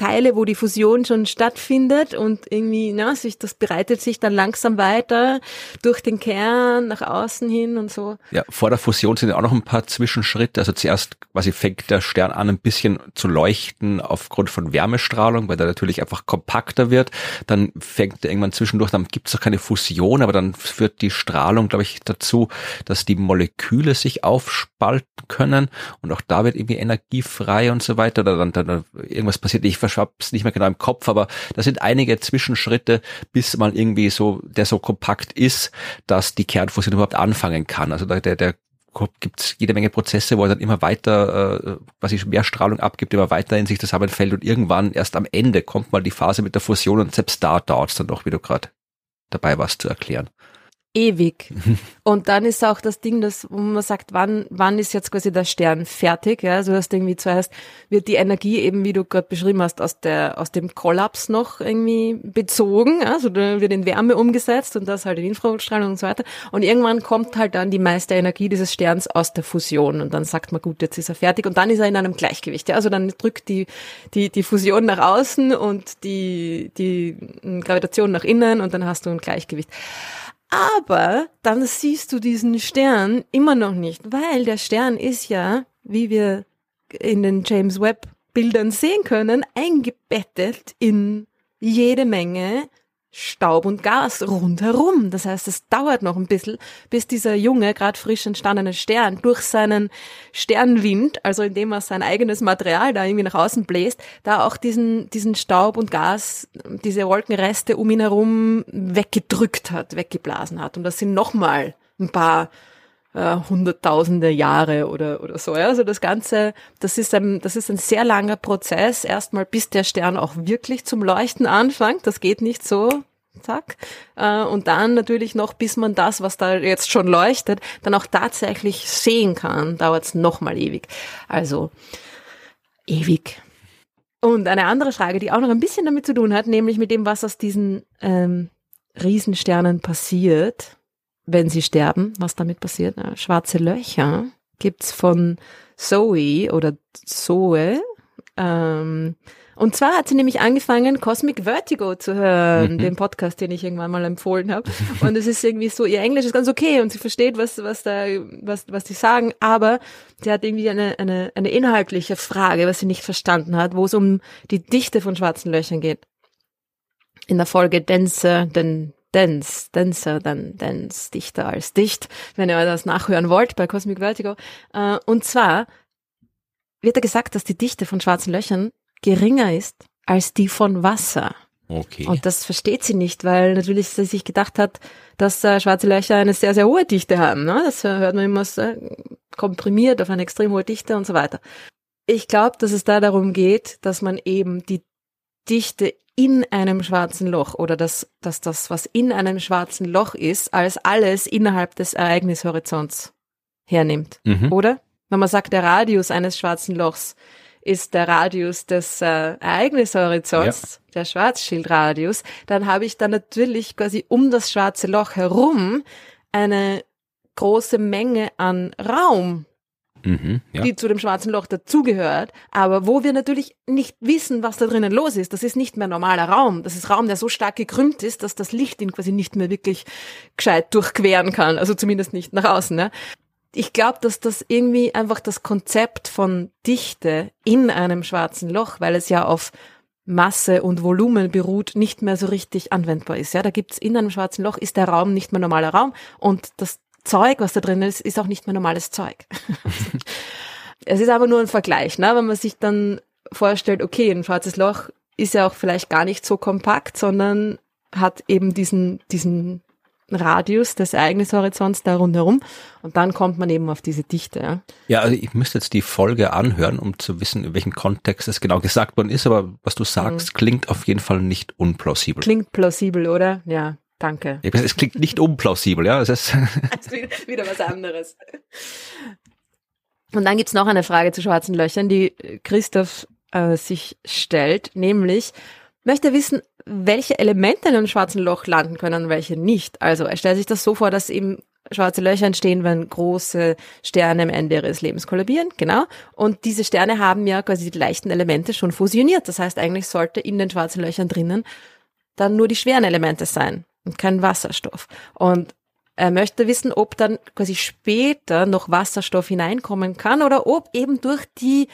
Teile, wo die Fusion schon stattfindet und irgendwie, na, sich, das bereitet sich dann langsam weiter durch den Kern nach außen hin und so. Ja, vor der Fusion sind ja auch noch ein paar Zwischenschritte. Also zuerst quasi fängt der Stern an, ein bisschen zu leuchten aufgrund von Wärmestrahlung, weil der natürlich einfach kompakter wird. Dann fängt er irgendwann zwischendurch, dann gibt es auch keine Fusion, aber dann führt die Strahlung, glaube ich, dazu, dass die Moleküle sich aufspalten können und auch da wird irgendwie Energie frei und so weiter. Oder dann, dann irgendwas passiert. Ich ich hab's nicht mehr genau im Kopf, aber da sind einige Zwischenschritte, bis man irgendwie so, der so kompakt ist, dass die Kernfusion überhaupt anfangen kann. Also der, der gibt es jede Menge Prozesse, wo er dann immer weiter äh, quasi mehr Strahlung abgibt, immer weiter in sich zusammenfällt und irgendwann erst am Ende kommt mal die Phase mit der Fusion und selbst da dauert es dann doch, wie du gerade dabei warst zu erklären ewig. Und dann ist auch das Ding, dass, wo man sagt, wann, wann ist jetzt quasi der Stern fertig, ja, also das irgendwie zuerst wird die Energie eben, wie du gerade beschrieben hast, aus der, aus dem Kollaps noch irgendwie bezogen, ja? also da wird in Wärme umgesetzt und das halt in Infrarotstrahlung und so weiter. Und irgendwann kommt halt dann die meiste Energie dieses Sterns aus der Fusion und dann sagt man, gut, jetzt ist er fertig und dann ist er in einem Gleichgewicht, ja, also dann drückt die, die, die Fusion nach außen und die, die Gravitation nach innen und dann hast du ein Gleichgewicht. Aber dann siehst du diesen Stern immer noch nicht, weil der Stern ist ja, wie wir in den James Webb Bildern sehen können, eingebettet in jede Menge Staub und Gas rundherum. Das heißt, es dauert noch ein bisschen, bis dieser junge, gerade frisch entstandene Stern durch seinen Sternwind, also indem er sein eigenes Material da irgendwie nach außen bläst, da auch diesen, diesen Staub und Gas, diese Wolkenreste um ihn herum weggedrückt hat, weggeblasen hat. Und das sind nochmal ein paar äh, hunderttausende Jahre oder, oder so. Ja. Also das Ganze, das ist ein, das ist ein sehr langer Prozess, erstmal bis der Stern auch wirklich zum Leuchten anfängt. Das geht nicht so, zack. Äh, und dann natürlich noch, bis man das, was da jetzt schon leuchtet, dann auch tatsächlich sehen kann, dauert es nochmal ewig. Also ewig. Und eine andere Frage, die auch noch ein bisschen damit zu tun hat, nämlich mit dem, was aus diesen ähm, Riesensternen passiert wenn sie sterben, was damit passiert. Schwarze Löcher gibt's von Zoe oder Zoe. Ähm, und zwar hat sie nämlich angefangen, Cosmic Vertigo zu hören, mhm. den Podcast, den ich irgendwann mal empfohlen habe. Und es ist irgendwie so, ihr Englisch ist ganz okay und sie versteht, was, was da, was, was die sagen, aber sie hat irgendwie eine, eine, eine inhaltliche Frage, was sie nicht verstanden hat, wo es um die Dichte von schwarzen Löchern geht. In der Folge Dense, denn dense, denser dann dense, dichter als dicht, wenn ihr das nachhören wollt bei Cosmic Vertigo. Äh, und zwar wird da gesagt, dass die Dichte von schwarzen Löchern geringer ist als die von Wasser. Okay. Und das versteht sie nicht, weil natürlich sie sich gedacht hat, dass äh, schwarze Löcher eine sehr, sehr hohe Dichte haben. Ne? Das hört man immer so komprimiert auf eine extrem hohe Dichte und so weiter. Ich glaube, dass es da darum geht, dass man eben die Dichte in einem schwarzen Loch oder dass, dass das, was in einem schwarzen Loch ist, als alles innerhalb des Ereignishorizonts hernimmt, mhm. oder? Wenn man sagt, der Radius eines schwarzen Lochs ist der Radius des äh, Ereignishorizonts, ja. der Schwarzschildradius, dann habe ich dann natürlich quasi um das schwarze Loch herum eine große Menge an Raum, mhm, ja. die zu dem schwarzen Loch dazugehört, aber wo wir natürlich nicht wissen, was da drinnen los ist. Das ist nicht mehr normaler Raum. Das ist Raum, der so stark gekrümmt ist, dass das Licht ihn quasi nicht mehr wirklich gescheit durchqueren kann. Also zumindest nicht nach außen. Ne? ich glaube, dass das irgendwie einfach das Konzept von Dichte in einem schwarzen Loch, weil es ja auf Masse und Volumen beruht, nicht mehr so richtig anwendbar ist. Ja, da gibt's in einem schwarzen Loch ist der Raum nicht mehr normaler Raum und das Zeug, was da drin ist, ist auch nicht mehr normales Zeug. es ist aber nur ein Vergleich, ne? wenn man sich dann vorstellt, okay, ein schwarzes Loch ist ja auch vielleicht gar nicht so kompakt, sondern hat eben diesen, diesen Radius des Ereignishorizonts da rundherum und dann kommt man eben auf diese Dichte. Ja, ja also ich müsste jetzt die Folge anhören, um zu wissen, in welchem Kontext es genau gesagt worden ist, aber was du sagst, mhm. klingt auf jeden Fall nicht unplausibel. Klingt plausibel, oder? Ja, danke. Es klingt nicht unplausibel, ja. Es ist wieder was anderes. Und dann gibt's noch eine Frage zu schwarzen Löchern, die Christoph äh, sich stellt, nämlich möchte wissen, welche Elemente in einem schwarzen Loch landen können und welche nicht. Also er stellt sich das so vor, dass eben schwarze Löcher entstehen, wenn große Sterne am Ende ihres Lebens kollabieren, genau. Und diese Sterne haben ja quasi die leichten Elemente schon fusioniert. Das heißt, eigentlich sollte in den schwarzen Löchern drinnen dann nur die schweren Elemente sein und kein Wasserstoff. Und er möchte wissen, ob dann quasi später noch Wasserstoff hineinkommen kann oder ob eben durch die,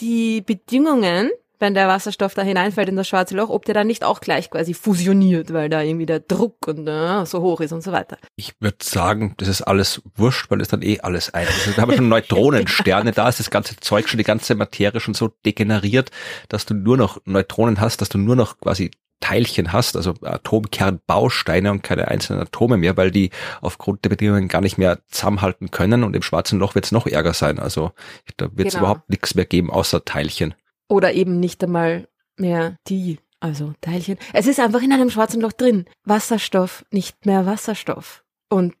die Bedingungen, wenn der Wasserstoff da hineinfällt in das schwarze Loch, ob der dann nicht auch gleich quasi fusioniert, weil da irgendwie der Druck und äh, so hoch ist und so weiter. Ich würde sagen, das ist alles wurscht, weil es dann eh alles ein ist. Da haben wir schon Neutronensterne, da ist das ganze Zeug schon, die ganze Materie schon so degeneriert, dass du nur noch Neutronen hast, dass du nur noch quasi Teilchen hast, also Atomkernbausteine und keine einzelnen Atome mehr, weil die aufgrund der Bedingungen gar nicht mehr zusammenhalten können und im schwarzen Loch wird es noch ärger sein. Also da wird es genau. überhaupt nichts mehr geben außer Teilchen. Oder eben nicht einmal mehr die, also Teilchen. Es ist einfach in einem schwarzen Loch drin. Wasserstoff, nicht mehr Wasserstoff. Und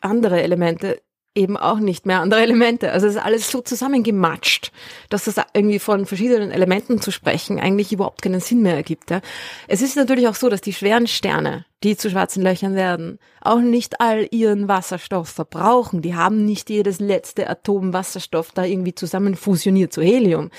andere Elemente eben auch nicht mehr andere Elemente. Also es ist alles so zusammengematscht, dass das irgendwie von verschiedenen Elementen zu sprechen eigentlich überhaupt keinen Sinn mehr ergibt. Ja. Es ist natürlich auch so, dass die schweren Sterne, die zu schwarzen Löchern werden, auch nicht all ihren Wasserstoff verbrauchen. Die haben nicht jedes letzte Atom Wasserstoff da irgendwie zusammen fusioniert zu Helium.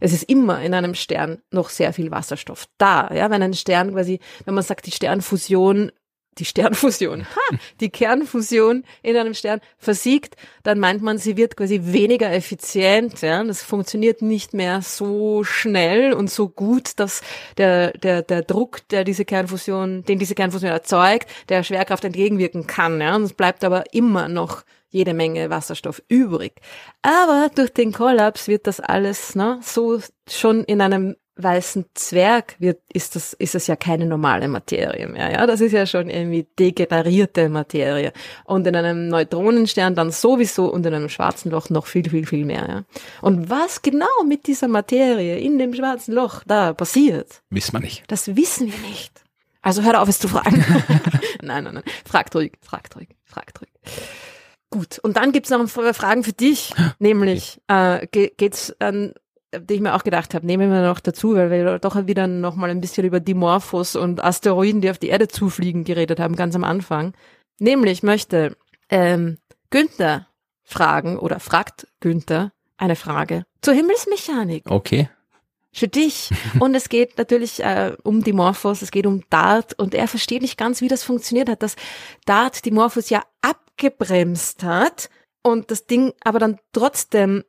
Es ist immer in einem Stern noch sehr viel Wasserstoff da. Ja, wenn ein Stern quasi, wenn man sagt, die Sternfusion die Sternfusion, ha, die Kernfusion in einem Stern versiegt, dann meint man, sie wird quasi weniger effizient. Ja? Das funktioniert nicht mehr so schnell und so gut, dass der, der, der Druck, der diese Kernfusion, den diese Kernfusion erzeugt, der Schwerkraft entgegenwirken kann. Ja? Und es bleibt aber immer noch jede Menge Wasserstoff übrig. Aber durch den Kollaps wird das alles ne, so schon in einem weißen Zwerg wird, ist das, ist es ja keine normale Materie mehr, ja. Das ist ja schon irgendwie degenerierte Materie. Und in einem Neutronenstern dann sowieso und in einem schwarzen Loch noch viel, viel, viel mehr, ja. Und was genau mit dieser Materie in dem schwarzen Loch da passiert? Wissen wir nicht. Das wissen wir nicht. Also hör auf, es zu fragen. nein, nein, nein. Fragt ruhig, fragt ruhig, fragt ruhig. Gut, und dann gibt's noch Fragen für dich, nämlich äh, geht's an die ich mir auch gedacht habe, nehmen wir noch dazu, weil wir doch wieder noch mal ein bisschen über Dimorphos und Asteroiden, die auf die Erde zufliegen, geredet haben, ganz am Anfang. Nämlich möchte ähm, Günther fragen oder fragt Günther eine Frage zur Himmelsmechanik. Okay. Für dich. Und es geht natürlich äh, um Dimorphos, es geht um Dart und er versteht nicht ganz, wie das funktioniert hat, dass Dart Dimorphos ja abgebremst hat und das Ding aber dann trotzdem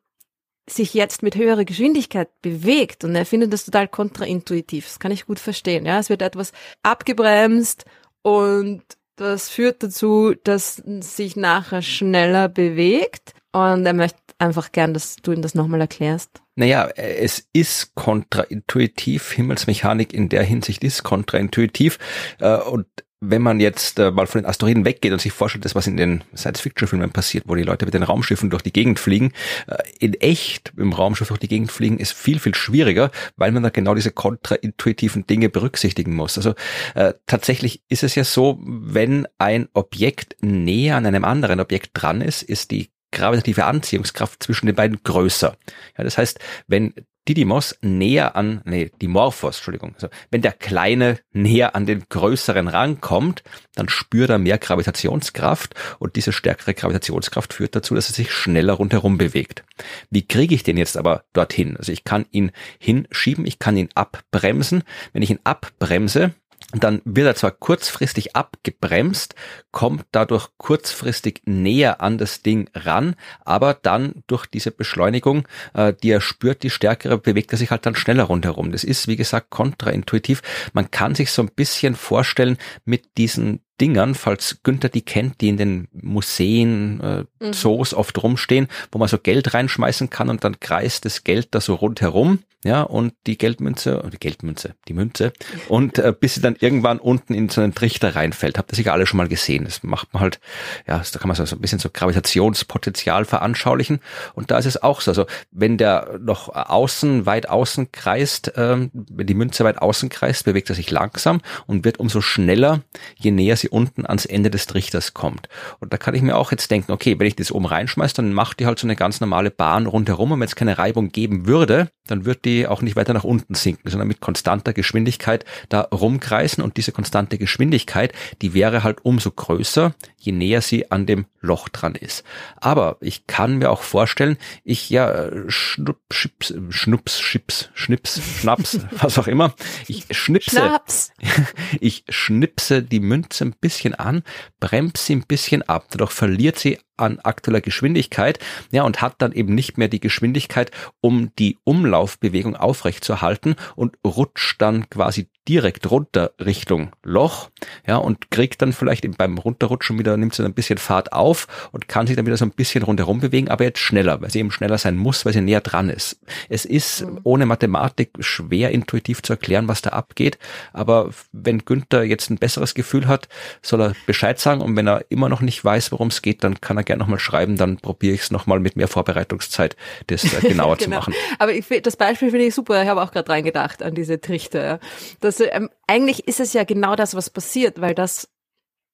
sich jetzt mit höherer Geschwindigkeit bewegt und er findet das total kontraintuitiv. Das kann ich gut verstehen. Ja, es wird etwas abgebremst und das führt dazu, dass sich nachher schneller bewegt und er möchte einfach gern, dass du ihm das nochmal erklärst. Naja, es ist kontraintuitiv. Himmelsmechanik in der Hinsicht ist kontraintuitiv. Äh, und wenn man jetzt äh, mal von den Asteroiden weggeht und sich vorstellt, das was in den Science-Fiction-Filmen passiert, wo die Leute mit den Raumschiffen durch die Gegend fliegen, äh, in echt im Raumschiff durch die Gegend fliegen, ist viel, viel schwieriger, weil man da genau diese kontraintuitiven Dinge berücksichtigen muss. Also äh, tatsächlich ist es ja so, wenn ein Objekt näher an einem anderen Objekt dran ist, ist die gravitative Anziehungskraft zwischen den beiden größer. Ja, das heißt, wenn Didymos näher an, nee, Dimorphos, Entschuldigung, also wenn der Kleine näher an den Größeren rankommt, dann spürt er mehr Gravitationskraft und diese stärkere Gravitationskraft führt dazu, dass er sich schneller rundherum bewegt. Wie kriege ich den jetzt aber dorthin? Also ich kann ihn hinschieben, ich kann ihn abbremsen. Wenn ich ihn abbremse, dann wird er zwar kurzfristig abgebremst, kommt dadurch kurzfristig näher an das Ding ran, aber dann durch diese Beschleunigung, äh, die er spürt, die stärkere, bewegt er sich halt dann schneller rundherum. Das ist, wie gesagt, kontraintuitiv. Man kann sich so ein bisschen vorstellen mit diesen Dingern, falls Günther die kennt, die in den Museen, äh, mhm. Zoos oft rumstehen, wo man so Geld reinschmeißen kann und dann kreist das Geld da so rundherum, ja, und die Geldmünze, die Geldmünze, die Münze, und äh, bis sie dann irgendwann unten in so einen Trichter reinfällt. Habt ihr sicher alle schon mal gesehen. Das macht man halt, ja, da kann man so ein bisschen so Gravitationspotenzial veranschaulichen. Und da ist es auch so. Also wenn der noch außen, weit außen kreist, ähm, wenn die Münze weit außen kreist, bewegt er sich langsam und wird umso schneller, je näher sie unten ans Ende des Trichters kommt. Und da kann ich mir auch jetzt denken, okay, wenn ich das oben reinschmeiße, dann macht die halt so eine ganz normale Bahn rundherum und wenn es keine Reibung geben würde, dann wird die auch nicht weiter nach unten sinken, sondern mit konstanter Geschwindigkeit da rumkreisen und diese konstante Geschwindigkeit, die wäre halt umso größer, je näher sie an dem Loch dran ist. Aber ich kann mir auch vorstellen, ich ja schnupp, schips, schnups, chips, schnips, schnaps, was auch immer, ich schnipse, Schnaps. ich schnipse die Münze ein bisschen an, bremse sie ein bisschen ab, dadurch verliert sie an aktueller Geschwindigkeit, ja, und hat dann eben nicht mehr die Geschwindigkeit, um die Umlaufbewegung aufrechtzuerhalten und rutscht dann quasi direkt runter Richtung Loch, ja, und kriegt dann vielleicht beim Runterrutschen wieder, nimmt sie ein bisschen Fahrt auf und kann sich dann wieder so ein bisschen rundherum bewegen, aber jetzt schneller, weil sie eben schneller sein muss, weil sie näher dran ist. Es ist mhm. ohne Mathematik schwer intuitiv zu erklären, was da abgeht, aber wenn Günther jetzt ein besseres Gefühl hat, soll er Bescheid sagen und wenn er immer noch nicht weiß, worum es geht, dann kann er gerne nochmal schreiben, dann probiere ich es nochmal mit mehr Vorbereitungszeit, das äh, genauer genau. zu machen. Aber ich, das Beispiel finde ich super, ich habe auch gerade reingedacht an diese Trichter. Das, ähm, eigentlich ist es ja genau das, was passiert, weil das,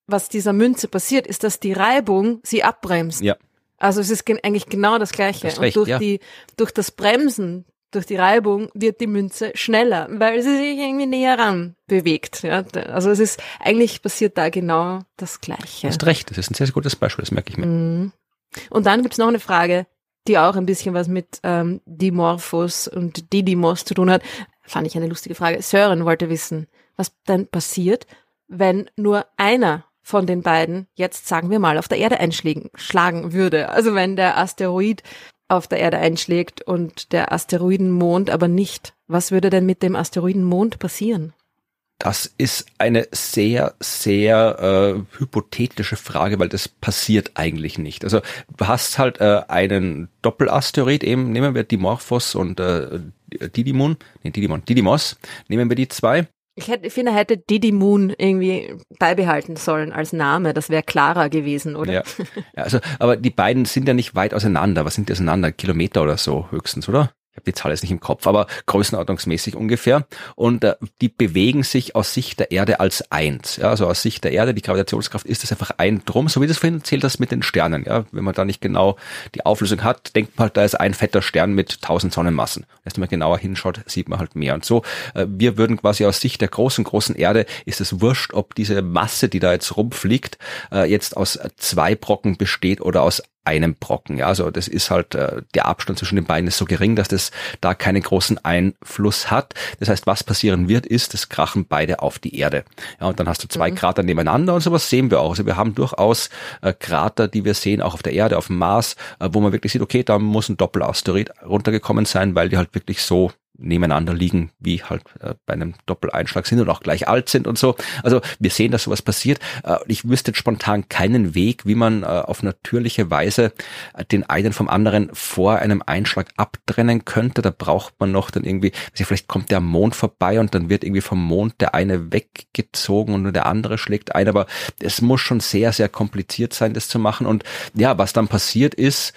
was dieser Münze passiert, ist, dass die Reibung sie abbremst. Ja. Also es ist eigentlich genau das Gleiche. Das recht, und durch ja. die, durch das Bremsen durch die Reibung wird die Münze schneller, weil sie sich irgendwie näher ran bewegt. Ja? Also es ist, eigentlich passiert da genau das Gleiche. Du hast recht, das ist ein sehr, sehr gutes Beispiel, das merke ich mir. Mhm. Und dann gibt's noch eine Frage, die auch ein bisschen was mit ähm, Dimorphos und Didymos zu tun hat. Fand ich eine lustige Frage. Sören wollte wissen, was denn passiert, wenn nur einer von den beiden jetzt, sagen wir mal, auf der Erde einschlagen würde. Also wenn der Asteroid auf der Erde einschlägt und der Asteroidenmond aber nicht. Was würde denn mit dem Asteroidenmond passieren? Das ist eine sehr, sehr äh, hypothetische Frage, weil das passiert eigentlich nicht. Also du hast halt äh, einen Doppelasteroid, eben nehmen wir Dimorphos und äh, Didymon, nee, Didymon, Didymos, nehmen wir die zwei. Ich, hätte, ich finde, er hätte Didi Moon irgendwie beibehalten sollen als Name. Das wäre klarer gewesen, oder? Ja. ja. also, aber die beiden sind ja nicht weit auseinander. Was sind die auseinander? Kilometer oder so höchstens, oder? Ich habe die Zahl jetzt nicht im Kopf, aber größenordnungsmäßig ungefähr. Und äh, die bewegen sich aus Sicht der Erde als eins. Ja, also aus Sicht der Erde, die Gravitationskraft ist es einfach ein Drum, so wie das vorhin erzählt hast mit den Sternen. Ja, wenn man da nicht genau die Auflösung hat, denkt man halt, da ist ein fetter Stern mit tausend Sonnenmassen. Erst wenn man genauer hinschaut, sieht man halt mehr. Und so, äh, wir würden quasi aus Sicht der großen, großen Erde, ist es wurscht, ob diese Masse, die da jetzt rumfliegt, äh, jetzt aus zwei Brocken besteht oder aus einem Brocken. Ja, also das ist halt äh, der Abstand zwischen den beiden ist so gering, dass das da keinen großen Einfluss hat. Das heißt, was passieren wird, ist, das krachen beide auf die Erde. Ja, und dann hast du zwei mhm. Krater nebeneinander und sowas sehen wir auch. Also wir haben durchaus äh, Krater, die wir sehen, auch auf der Erde, auf dem Mars, äh, wo man wirklich sieht, okay, da muss ein Doppelasteroid runtergekommen sein, weil die halt wirklich so nebeneinander liegen, wie halt äh, bei einem Doppeleinschlag sind und auch gleich alt sind und so. Also wir sehen, dass sowas passiert. Äh, ich wüsste spontan keinen Weg, wie man äh, auf natürliche Weise äh, den einen vom anderen vor einem Einschlag abtrennen könnte. Da braucht man noch dann irgendwie, also vielleicht kommt der Mond vorbei und dann wird irgendwie vom Mond der eine weggezogen und nur der andere schlägt ein. Aber es muss schon sehr, sehr kompliziert sein, das zu machen. Und ja, was dann passiert ist,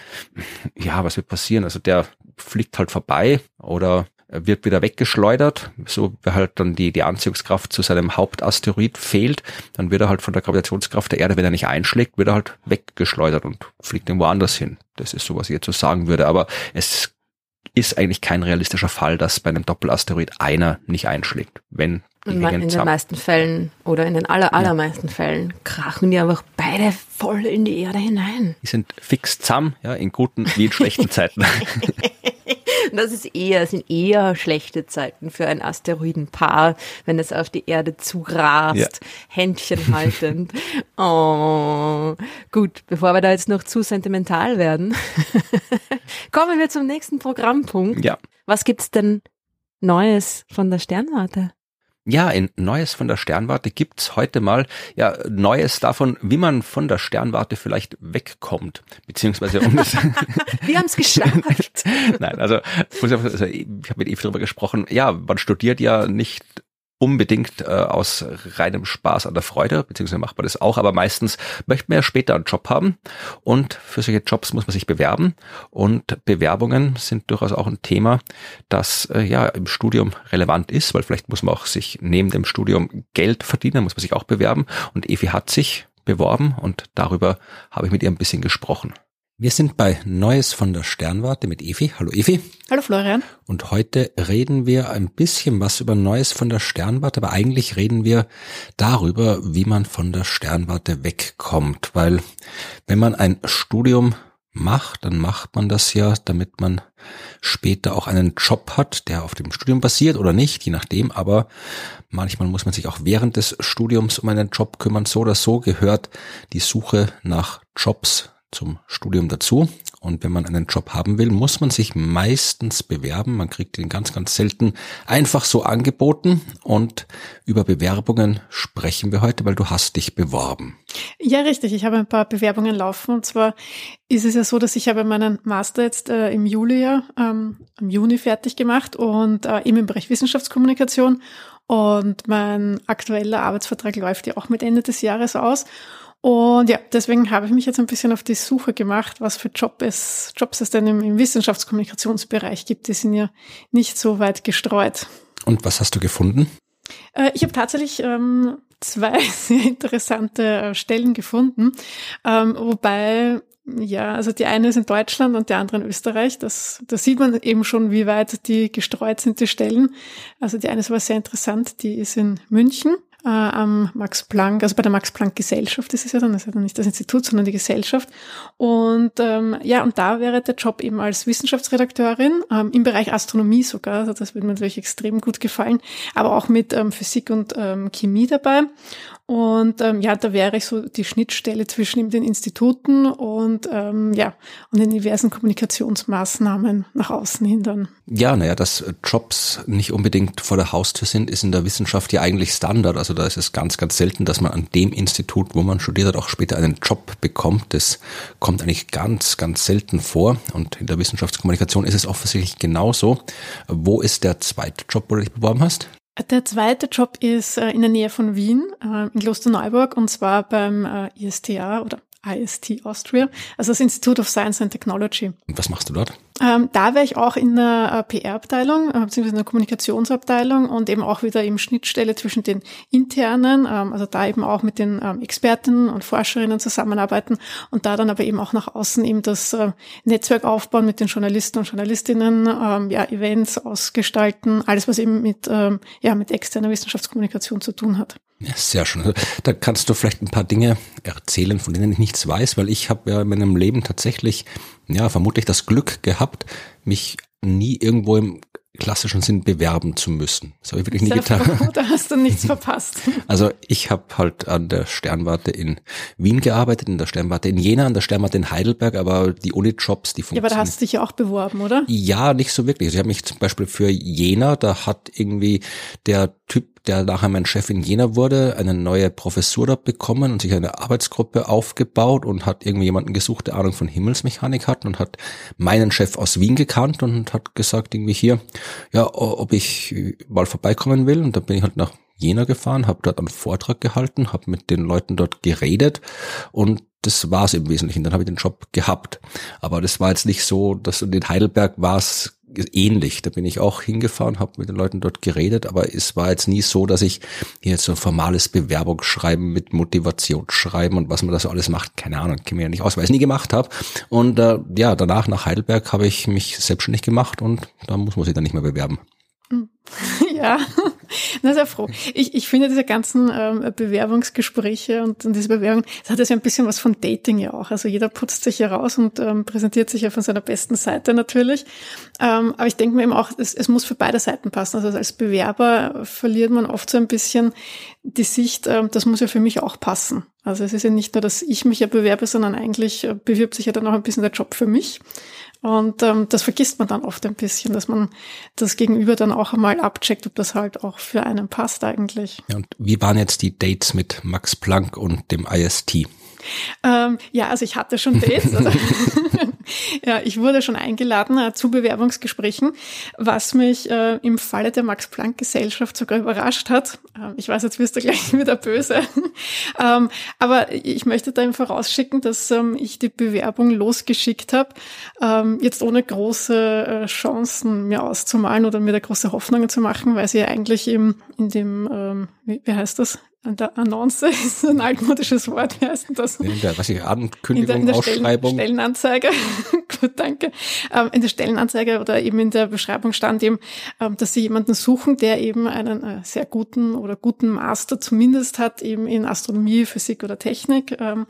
ja, was wird passieren? Also der fliegt halt vorbei oder wird wieder weggeschleudert, so halt dann die, die Anziehungskraft zu seinem Hauptasteroid fehlt, dann wird er halt von der Gravitationskraft der Erde, wenn er nicht einschlägt, wird er halt weggeschleudert und fliegt irgendwo anders hin. Das ist so, was ich jetzt so sagen würde. Aber es ist eigentlich kein realistischer Fall, dass bei einem Doppelasteroid einer nicht einschlägt. Wenn die in, in den meisten Fällen oder in den aller, allermeisten ja. Fällen krachen die einfach beide voll in die Erde hinein. Die sind fix zusammen, ja, in guten wie in schlechten Zeiten. das ist eher, sind eher schlechte Zeiten für ein Asteroidenpaar, wenn es auf die Erde zurast, ja. Händchen haltend. oh, gut, bevor wir da jetzt noch zu sentimental werden, kommen wir zum nächsten Programmpunkt. Ja. Was gibt's denn Neues von der Sternwarte? Ja, in Neues von der Sternwarte gibt's heute mal ja Neues davon, wie man von der Sternwarte vielleicht wegkommt, beziehungsweise um das. Wir haben es geschafft. Nein, also, also ich habe mit Eve darüber gesprochen. Ja, man studiert ja nicht unbedingt äh, aus reinem Spaß an der Freude, beziehungsweise macht man das auch, aber meistens möchte man ja später einen Job haben und für solche Jobs muss man sich bewerben und Bewerbungen sind durchaus auch ein Thema, das äh, ja im Studium relevant ist, weil vielleicht muss man auch sich neben dem Studium Geld verdienen, muss man sich auch bewerben und Evi hat sich beworben und darüber habe ich mit ihr ein bisschen gesprochen. Wir sind bei Neues von der Sternwarte mit Evi. Hallo Evi. Hallo Florian. Und heute reden wir ein bisschen was über Neues von der Sternwarte, aber eigentlich reden wir darüber, wie man von der Sternwarte wegkommt, weil wenn man ein Studium macht, dann macht man das ja, damit man später auch einen Job hat, der auf dem Studium basiert oder nicht, je nachdem, aber manchmal muss man sich auch während des Studiums um einen Job kümmern. So oder so gehört die Suche nach Jobs zum Studium dazu. Und wenn man einen Job haben will, muss man sich meistens bewerben. Man kriegt den ganz, ganz selten einfach so angeboten. Und über Bewerbungen sprechen wir heute, weil du hast dich beworben. Ja, richtig. Ich habe ein paar Bewerbungen laufen. Und zwar ist es ja so, dass ich habe meinen Master jetzt äh, im Juli, ähm, im Juni fertig gemacht und äh, eben im Bereich Wissenschaftskommunikation. Und mein aktueller Arbeitsvertrag läuft ja auch mit Ende des Jahres aus. Und ja, deswegen habe ich mich jetzt ein bisschen auf die Suche gemacht, was für Job es, Jobs es denn im, im Wissenschaftskommunikationsbereich gibt. Die sind ja nicht so weit gestreut. Und was hast du gefunden? Äh, ich habe tatsächlich ähm, zwei sehr interessante äh, Stellen gefunden, ähm, wobei ja, also die eine ist in Deutschland und die andere in Österreich. Das, da sieht man eben schon, wie weit die gestreut sind, die Stellen. Also die eine ist aber sehr interessant, die ist in München äh, am Max Planck, also bei der Max Planck Gesellschaft ist es ja dann, das ist ja dann nicht das Institut, sondern die Gesellschaft. Und ähm, ja, und da wäre der Job eben als Wissenschaftsredakteurin ähm, im Bereich Astronomie sogar, also das würde mir natürlich extrem gut gefallen, aber auch mit ähm, Physik und ähm, Chemie dabei. Und ähm, ja, da wäre ich so die Schnittstelle zwischen den Instituten und ähm, ja und den diversen Kommunikationsmaßnahmen nach außen hin dann. Ja, naja, dass Jobs nicht unbedingt vor der Haustür sind, ist in der Wissenschaft ja eigentlich Standard. Also da ist es ganz, ganz selten, dass man an dem Institut, wo man studiert hat, auch später einen Job bekommt. Das kommt eigentlich ganz, ganz selten vor. Und in der Wissenschaftskommunikation ist es offensichtlich genauso. Wo ist der zweite Job, wo du dich beworben hast? Der zweite Job ist äh, in der Nähe von Wien, äh, in Klosterneuburg, und zwar beim äh, ISTA oder IST Austria, also das Institute of Science and Technology. Und was machst du dort? Ähm, da wäre ich auch in der äh, PR-Abteilung, äh, beziehungsweise in der Kommunikationsabteilung und eben auch wieder im Schnittstelle zwischen den internen, ähm, also da eben auch mit den ähm, Experten und Forscherinnen zusammenarbeiten und da dann aber eben auch nach außen eben das äh, Netzwerk aufbauen mit den Journalisten und Journalistinnen, ähm, ja, Events ausgestalten, alles was eben mit, ähm, ja, mit externer Wissenschaftskommunikation zu tun hat. Ja, sehr schön. Also, da kannst du vielleicht ein paar Dinge erzählen, von denen ich nichts weiß, weil ich habe ja in meinem Leben tatsächlich, ja, vermutlich das Glück gehabt, mich nie irgendwo im klassischen Sinn bewerben zu müssen. Das habe ich wirklich nie Sehr getan. froh, da hast du nichts verpasst. Also ich habe halt an der Sternwarte in Wien gearbeitet, in der Sternwarte in Jena, an der Sternwarte in Heidelberg, aber die Uni-Jobs, die Ja, funktionieren. aber da hast du dich ja auch beworben, oder? Ja, nicht so wirklich. Also ich habe mich zum Beispiel für Jena, da hat irgendwie der Typ, der nachher mein Chef in Jena wurde, eine neue Professur da bekommen und sich eine Arbeitsgruppe aufgebaut und hat irgendwie jemanden gesucht, der Ahnung von Himmelsmechanik hat und hat meinen Chef aus Wien gekannt und hat gesagt irgendwie hier, ja, ob ich mal vorbeikommen will. Und dann bin ich halt nach Jena gefahren, habe dort einen Vortrag gehalten, habe mit den Leuten dort geredet und das war es im Wesentlichen. Dann habe ich den Job gehabt. Aber das war jetzt nicht so, dass in Heidelberg war es ähnlich. Da bin ich auch hingefahren, habe mit den Leuten dort geredet, aber es war jetzt nie so, dass ich jetzt so ein formales Bewerbungsschreiben mit Motivationsschreiben und was man da so alles macht, keine Ahnung, kenne mir ja nicht aus, weil ich es nie gemacht habe. Und äh, ja, danach nach Heidelberg habe ich mich selbstständig gemacht und da muss man sich dann nicht mehr bewerben. Ja, na sehr froh. Ich, ich finde diese ganzen ähm, Bewerbungsgespräche und, und diese Bewerbungen, das hat ja so ein bisschen was von Dating ja auch. Also jeder putzt sich ja raus und ähm, präsentiert sich ja von seiner besten Seite natürlich. Ähm, aber ich denke mir eben auch, es, es muss für beide Seiten passen. Also als Bewerber verliert man oft so ein bisschen die Sicht, ähm, das muss ja für mich auch passen. Also es ist ja nicht nur, dass ich mich ja bewerbe, sondern eigentlich äh, bewirbt sich ja dann auch ein bisschen der Job für mich. Und ähm, das vergisst man dann oft ein bisschen, dass man das Gegenüber dann auch einmal abcheckt, ob das halt auch für einen passt eigentlich. Ja, und wie waren jetzt die Dates mit Max Planck und dem IST? Ähm, ja, also ich hatte schon Dates. Also, ja, ich wurde schon eingeladen äh, zu Bewerbungsgesprächen, was mich äh, im Falle der Max-Planck-Gesellschaft sogar überrascht hat. Ähm, ich weiß, jetzt wirst du gleich wieder böse. ähm, aber ich möchte da eben vorausschicken, dass ähm, ich die Bewerbung losgeschickt habe, ähm, jetzt ohne große äh, Chancen mir auszumalen oder mir da große Hoffnungen zu machen, weil sie ja eigentlich im, in dem, ähm, wie, wie heißt das? An der Annonce ist ein altmodisches Wort, wie heißt denn das? In der, was ich, in der, Ankündigung, in der Stellen, Ausschreibung? Stellenanzeige, gut, danke, ähm, in der Stellenanzeige oder eben in der Beschreibung stand eben, ähm, dass sie jemanden suchen, der eben einen äh, sehr guten oder guten Master zumindest hat, eben in Astronomie, Physik oder Technik. Ähm,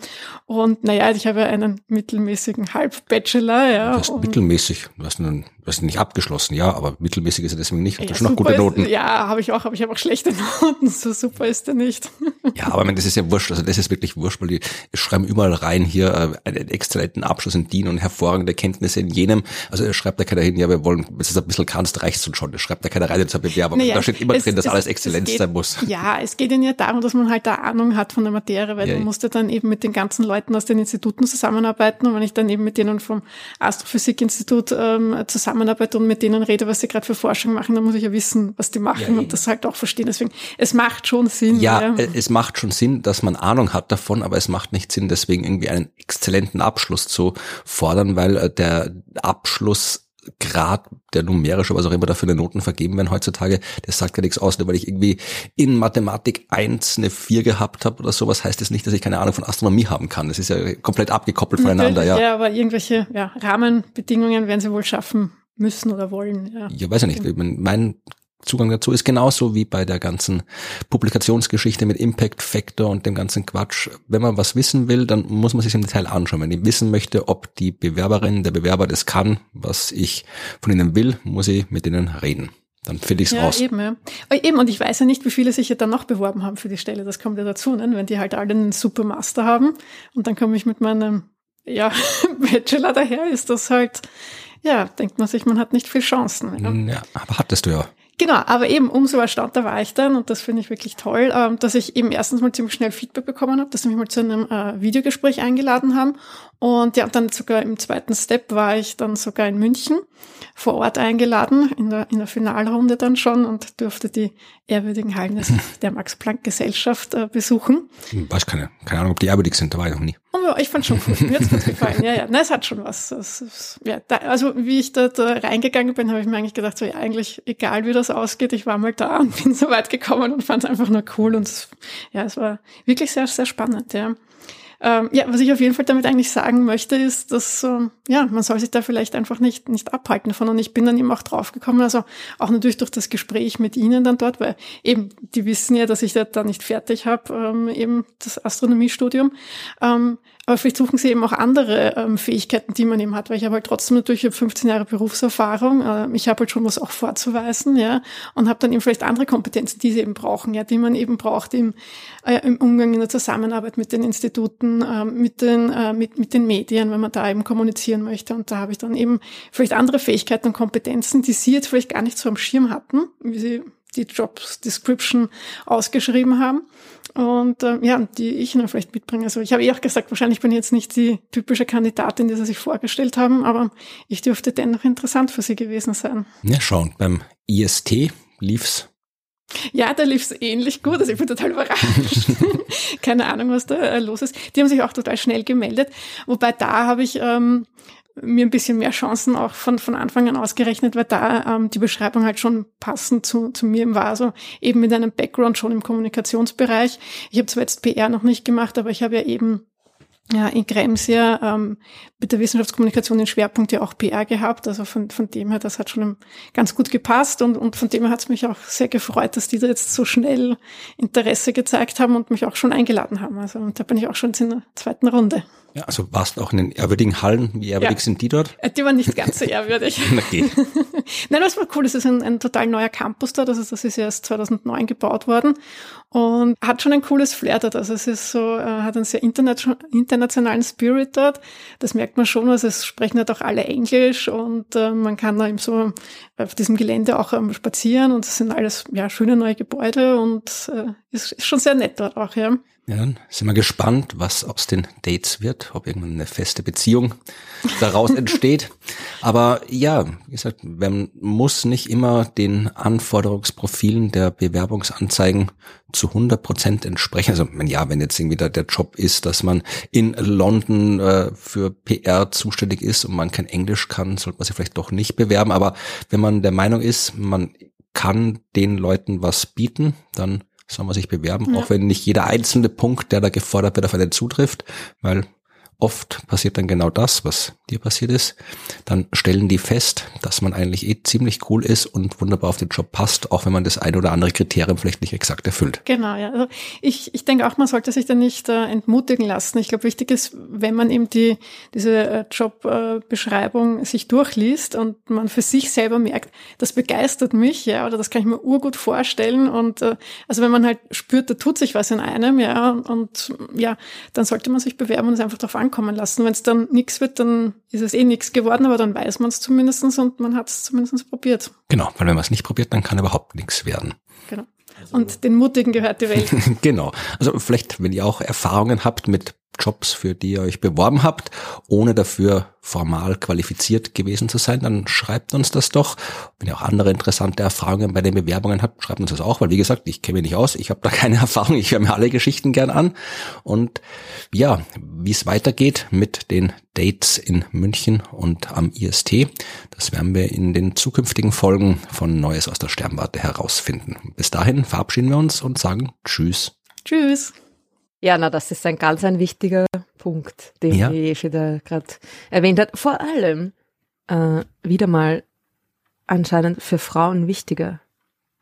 und naja, ich habe einen mittelmäßigen Halbbachelor, ja. Das ist mittelmäßig. Hast, nun, du hast nicht abgeschlossen, ja, aber mittelmäßig ist er deswegen nicht. Du ja, schon noch gute ist- Noten. Ja, habe ich auch, aber ich habe auch schlechte Noten. So super ist er nicht. Ja, aber meine, das ist ja wurscht. Also das ist wirklich wurscht, weil die schreiben überall rein hier äh, einen exzellenten Abschluss in DIN und hervorragende Kenntnisse in jenem. Also da schreibt da keiner hin, ja, wir wollen, wenn du ein bisschen kannst, reicht's uns schon. Das schreibt da keiner rein in zur Bewerbung. Naja, da steht immer es- drin, dass es- alles es Exzellenz geht- sein muss. Ja, es geht ihnen ja darum, dass man halt da Ahnung hat von der Materie, weil Ja, man ja. musste dann eben mit den ganzen Leuten aus den Instituten zusammenarbeiten und wenn ich dann eben mit denen vom Astrophysikinstitut ähm, zusammenarbeite und mit denen rede, was sie gerade für Forschung machen, dann muss ich ja wissen, was die machen Ja, und das halt auch verstehen. Deswegen, es macht schon Sinn. Ja, äh, es macht schon Sinn, dass man Ahnung hat davon, aber es macht nicht Sinn, deswegen irgendwie einen exzellenten Abschluss zu fordern, weil äh, der Abschlussgrad, der numerische, was auch immer dafür eine Noten vergeben werden heutzutage, das sagt ja nichts aus, nur weil ich irgendwie in Mathematik 1 eine 4 gehabt habe oder sowas, heißt das nicht, dass ich keine Ahnung von Astronomie haben kann. Das ist ja komplett abgekoppelt voneinander, ja. ja, aber irgendwelche ja, Rahmenbedingungen werden sie wohl schaffen müssen oder wollen. Ja. Ja, weiß ich nicht. Ich mein- Mein Zugang dazu ist genauso wie bei der ganzen Publikationsgeschichte mit Impact Factor und dem ganzen Quatsch. Wenn man was wissen will, dann muss man sich im Detail anschauen. Wenn ich wissen möchte, ob die Bewerberin, der Bewerber das kann, was ich von ihnen will, muss ich mit ihnen reden. Dann finde ich es Ja, raus. eben, ja. Oh, Eben, und ich weiß ja nicht, wie viele sich ja dann noch beworben haben für die Stelle. Das kommt ja dazu, ne? wenn die halt alle einen super Master haben und dann komme ich mit meinem ja, Bachelor daher, ist das halt, ja, denkt man sich, man hat nicht viel Chancen. Ja. Ja, aber hattest du ja. Genau, aber eben umso erstaunter war ich dann und das finde ich wirklich toll, ähm, dass ich eben erstens mal ziemlich schnell Feedback bekommen habe, dass sie mich mal zu einem äh, Videogespräch eingeladen haben und ja, dann sogar im zweiten Step war ich dann sogar in München vor Ort eingeladen, in der, in der Finalrunde dann schon und durfte die ehrwürdigen Hallen des- der Max-Planck-Gesellschaft äh, besuchen. Hm, Weiß keine, keine Ahnung, ob die erbürdig sind, da war ich noch nie. Ja, ich fand schon cool. Mir hat's gut gefallen. Ja, ja. Nein, es hat schon was. Es ist, ja, da, also wie ich da, da reingegangen bin, habe ich mir eigentlich gedacht, so ja, eigentlich egal wie das ausgeht, ich war mal da und bin so weit gekommen und fand es einfach nur cool. Und es, ja, es war wirklich sehr, sehr spannend, ja. Ähm, ja, was ich auf jeden Fall damit eigentlich sagen möchte, ist, dass ähm, ja, man soll sich da vielleicht einfach nicht nicht abhalten davon. Und ich bin dann eben auch draufgekommen, also auch natürlich durch das Gespräch mit Ihnen dann dort, weil eben die wissen ja, dass ich da, da nicht fertig habe, ähm, eben das Astronomiestudium. Ähm, Aber vielleicht suchen sie eben auch andere ähm, Fähigkeiten, die man eben hat, weil ich habe halt trotzdem natürlich 15 Jahre Berufserfahrung. Äh, ich habe halt schon was auch vorzuweisen, ja, und habe dann eben vielleicht andere Kompetenzen, die sie eben brauchen, ja, die man eben braucht im, äh, im Umgang in der Zusammenarbeit mit den Instituten, äh, mit den äh, mit mit den Medien, wenn man da eben kommunizieren möchte. Und da habe ich dann eben vielleicht andere Fähigkeiten und Kompetenzen, die sie jetzt vielleicht gar nicht so am Schirm hatten, wie sie die Job Description ausgeschrieben haben und äh, ja, die ich dann vielleicht mitbringe. Also ich habe eh auch gesagt, wahrscheinlich bin ich jetzt nicht die typische Kandidatin, die sie sich vorgestellt haben, aber ich dürfte dennoch interessant für sie gewesen sein. Ja, schauen, beim IST lief's ja, da lief es ähnlich gut. Also ich bin total überrascht. Keine Ahnung, was da äh, los ist. Die haben sich auch total schnell gemeldet. Wobei da habe ich ähm, mir ein bisschen mehr Chancen auch von, von Anfang an ausgerechnet, weil da ähm, die Beschreibung halt schon passend zu, zu mir war. Also eben mit einem Background schon im Kommunikationsbereich. Ich habe zwar jetzt PR noch nicht gemacht, aber ich habe ja eben ja, in Krems ja ähm, mit der Wissenschaftskommunikation den Schwerpunkt ja auch PR gehabt. Also von, von dem her, das hat schon ganz gut gepasst und, und von dem her hat es mich auch sehr gefreut, dass die da jetzt so schnell Interesse gezeigt haben und mich auch schon eingeladen haben. Also und da bin ich auch schon in der zweiten Runde. Ja, also warst du auch in den ehrwürdigen Hallen. Wie ehrwürdig ja. sind die dort? Äh, die waren nicht ganz so ehrwürdig. okay. Nein, was war cool, es ist ein, ein total neuer Campus dort. Also das ist erst 2009 gebaut worden und hat schon ein cooles Flair dort. Also es ist so, äh, hat einen sehr internationalen Spirit dort. Das merkt man schon. Also es sprechen halt auch alle Englisch und äh, man kann da eben so auf diesem Gelände auch ähm, spazieren und es sind alles ja schöne neue Gebäude und äh, ist, ist schon sehr nett dort auch, ja. Ja, dann sind wir gespannt, was aus den Dates wird, ob irgendwann eine feste Beziehung daraus entsteht. Aber ja, wie gesagt, man muss nicht immer den Anforderungsprofilen der Bewerbungsanzeigen zu 100 Prozent entsprechen. Also ja, wenn jetzt irgendwie da der Job ist, dass man in London äh, für PR zuständig ist und man kein Englisch kann, sollte man sich vielleicht doch nicht bewerben. Aber wenn man der Meinung ist, man kann den Leuten was bieten, dann soll man sich bewerben, ja. auch wenn nicht jeder einzelne Punkt, der da gefordert wird, auf einen zutrifft, weil oft passiert dann genau das, was dir passiert ist. Dann stellen die fest, dass man eigentlich eh ziemlich cool ist und wunderbar auf den Job passt, auch wenn man das ein oder andere Kriterium vielleicht nicht exakt erfüllt. Genau, ja. Also ich, ich denke auch, man sollte sich da nicht äh, entmutigen lassen. Ich glaube, wichtig ist, wenn man eben die, diese äh, Jobbeschreibung äh, sich durchliest und man für sich selber merkt, das begeistert mich, ja, oder das kann ich mir urgut vorstellen. Und äh, also wenn man halt spürt, da tut sich was in einem, ja, und, ja, dann sollte man sich bewerben und es einfach darauf ankommen lassen. Wenn es dann nichts wird, dann ist es eh nichts geworden, aber dann weiß man es zumindestens und man hat es zumindest probiert. Genau, weil wenn man es nicht probiert, dann kann überhaupt nichts werden. Genau. Und den Mutigen gehört die Welt. genau. Also vielleicht, wenn ihr auch Erfahrungen habt mit Jobs, für die ihr euch beworben habt, ohne dafür formal qualifiziert gewesen zu sein, dann schreibt uns das doch. Wenn ihr auch andere interessante Erfahrungen bei den Bewerbungen habt, schreibt uns das auch, weil wie gesagt, ich kenne mich nicht aus, ich habe da keine Erfahrung, ich höre mir alle Geschichten gern an. Und ja, wie es weitergeht mit den Dates in München und am IST, das werden wir in den zukünftigen Folgen von Neues aus der Sternwarte herausfinden. Bis dahin verabschieden wir uns und sagen Tschüss. Tschüss. Ja, na, das ist ein ganz ein wichtiger Punkt, den ja. die da gerade erwähnt hat. Vor allem äh, wieder mal anscheinend für Frauen wichtiger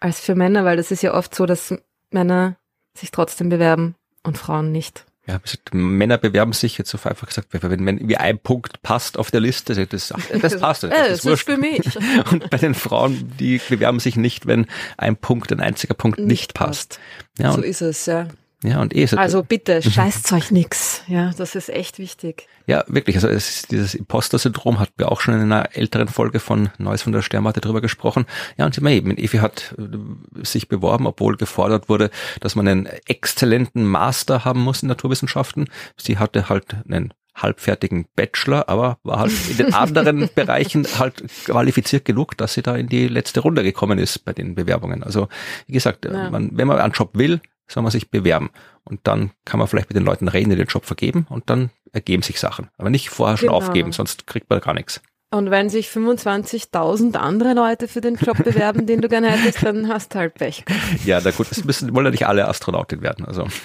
als für Männer, weil das ist ja oft so, dass Männer sich trotzdem bewerben und Frauen nicht. Ja, Männer bewerben sich jetzt auf einfach gesagt, wenn wie ein Punkt passt auf der Liste, das, das passt. Das, das, ist, ist für mich. Und bei den Frauen, die bewerben sich nicht, wenn ein Punkt, ein einziger Punkt nicht, nicht passt. passt. Ja, so ist es, ja. Ja, und eh Also bitte, scheißt euch nix. Ja, das ist echt wichtig. Ja, wirklich. Also es ist dieses Imposter-Syndrom hatten wir auch schon in einer älteren Folge von Neues von der Sternwarte drüber gesprochen. Ja, und eben, Evi hat äh, sich beworben, obwohl gefordert wurde, dass man einen exzellenten Master haben muss in Naturwissenschaften. Sie hatte halt einen halbfertigen Bachelor, aber war halt in den anderen Bereichen halt qualifiziert genug, dass sie da in die letzte Runde gekommen ist bei den Bewerbungen. Also wie gesagt, ja. man, wenn man einen Job will, soll man sich bewerben. Und dann kann man vielleicht mit den Leuten reden, die den Job vergeben und dann ergeben sich Sachen. Aber nicht vorher schon genau. aufgeben, sonst kriegt man gar nichts. Und wenn sich 25.000 andere Leute für den Job bewerben, den du gerne hättest, dann hast du halt Pech. Ja, na gut, das müssen, wollen ja nicht alle Astronautin werden. Also.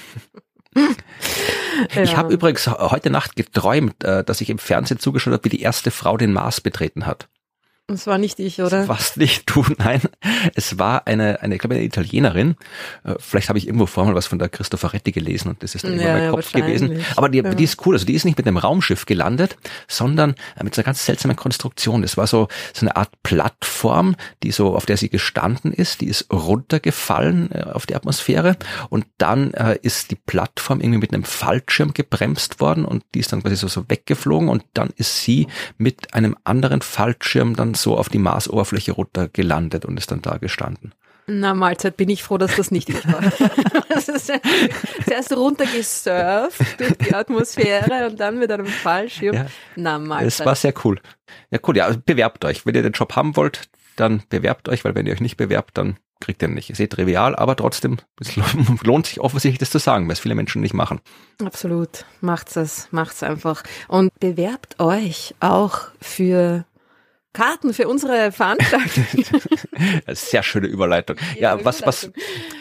Ich ja. habe übrigens heute Nacht geträumt, äh, dass ich im Fernsehen zugeschaut habe, wie die erste Frau den Mars betreten hat. Das war nicht ich, oder? Was nicht du, nein. Es war eine, eine, ich glaube, eine Italienerin. Äh, Vielleicht habe ich irgendwo vorher mal was von der Christopheretti gelesen und das ist dann Ja, immer mein Kopf gewesen. Aber die, Ja. die ist cool. Also die ist nicht mit einem Raumschiff gelandet, sondern äh, mit so einer ganz seltsamen Konstruktion. Das war so, so eine Art Plattform, die so, auf der sie gestanden ist. Die ist runtergefallen äh, auf die Atmosphäre und dann äh, ist die Plattform irgendwie mit einem Fallschirm gebremst worden und die ist dann quasi so, so weggeflogen und dann ist sie mit einem anderen Fallschirm dann so auf die Marsoberfläche runter gelandet und ist dann da gestanden. Na, Mahlzeit, bin ich froh, dass das nicht ich war. das ist ja zuerst runtergesurft durch die Atmosphäre und dann mit einem Fallschirm. Ja. Na, Es Mahlzeit. war sehr cool. Ja, cool. Ja, also bewerbt euch. Wenn ihr den Job haben wollt, dann bewerbt euch, weil wenn ihr euch nicht bewerbt, dann kriegt ihr ihn nicht. Ist eh trivial, aber trotzdem, es lohnt sich offensichtlich, das zu sagen, weil es viele Menschen nicht machen. Absolut. Macht's es, macht's einfach. Und bewerbt euch auch für Karten für unsere Veranstaltung. Sehr schöne Überleitung. Ja, Ja, was, was,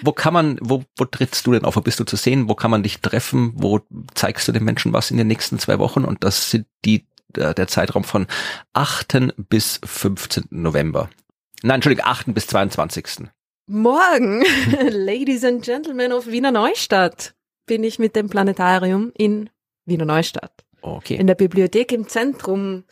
wo kann man, wo, wo trittst du denn auf? Wo bist du zu sehen? Wo kann man dich treffen? Wo zeigst du den Menschen was in den nächsten zwei Wochen? Und das sind die, der, der Zeitraum von 8. bis 15. November. Nein, Entschuldigung, 8. bis 22. Morgen, Ladies and Gentlemen of Wiener Neustadt, bin ich mit dem Planetarium in Wiener Neustadt. Okay. in der Bibliothek im Zentrum.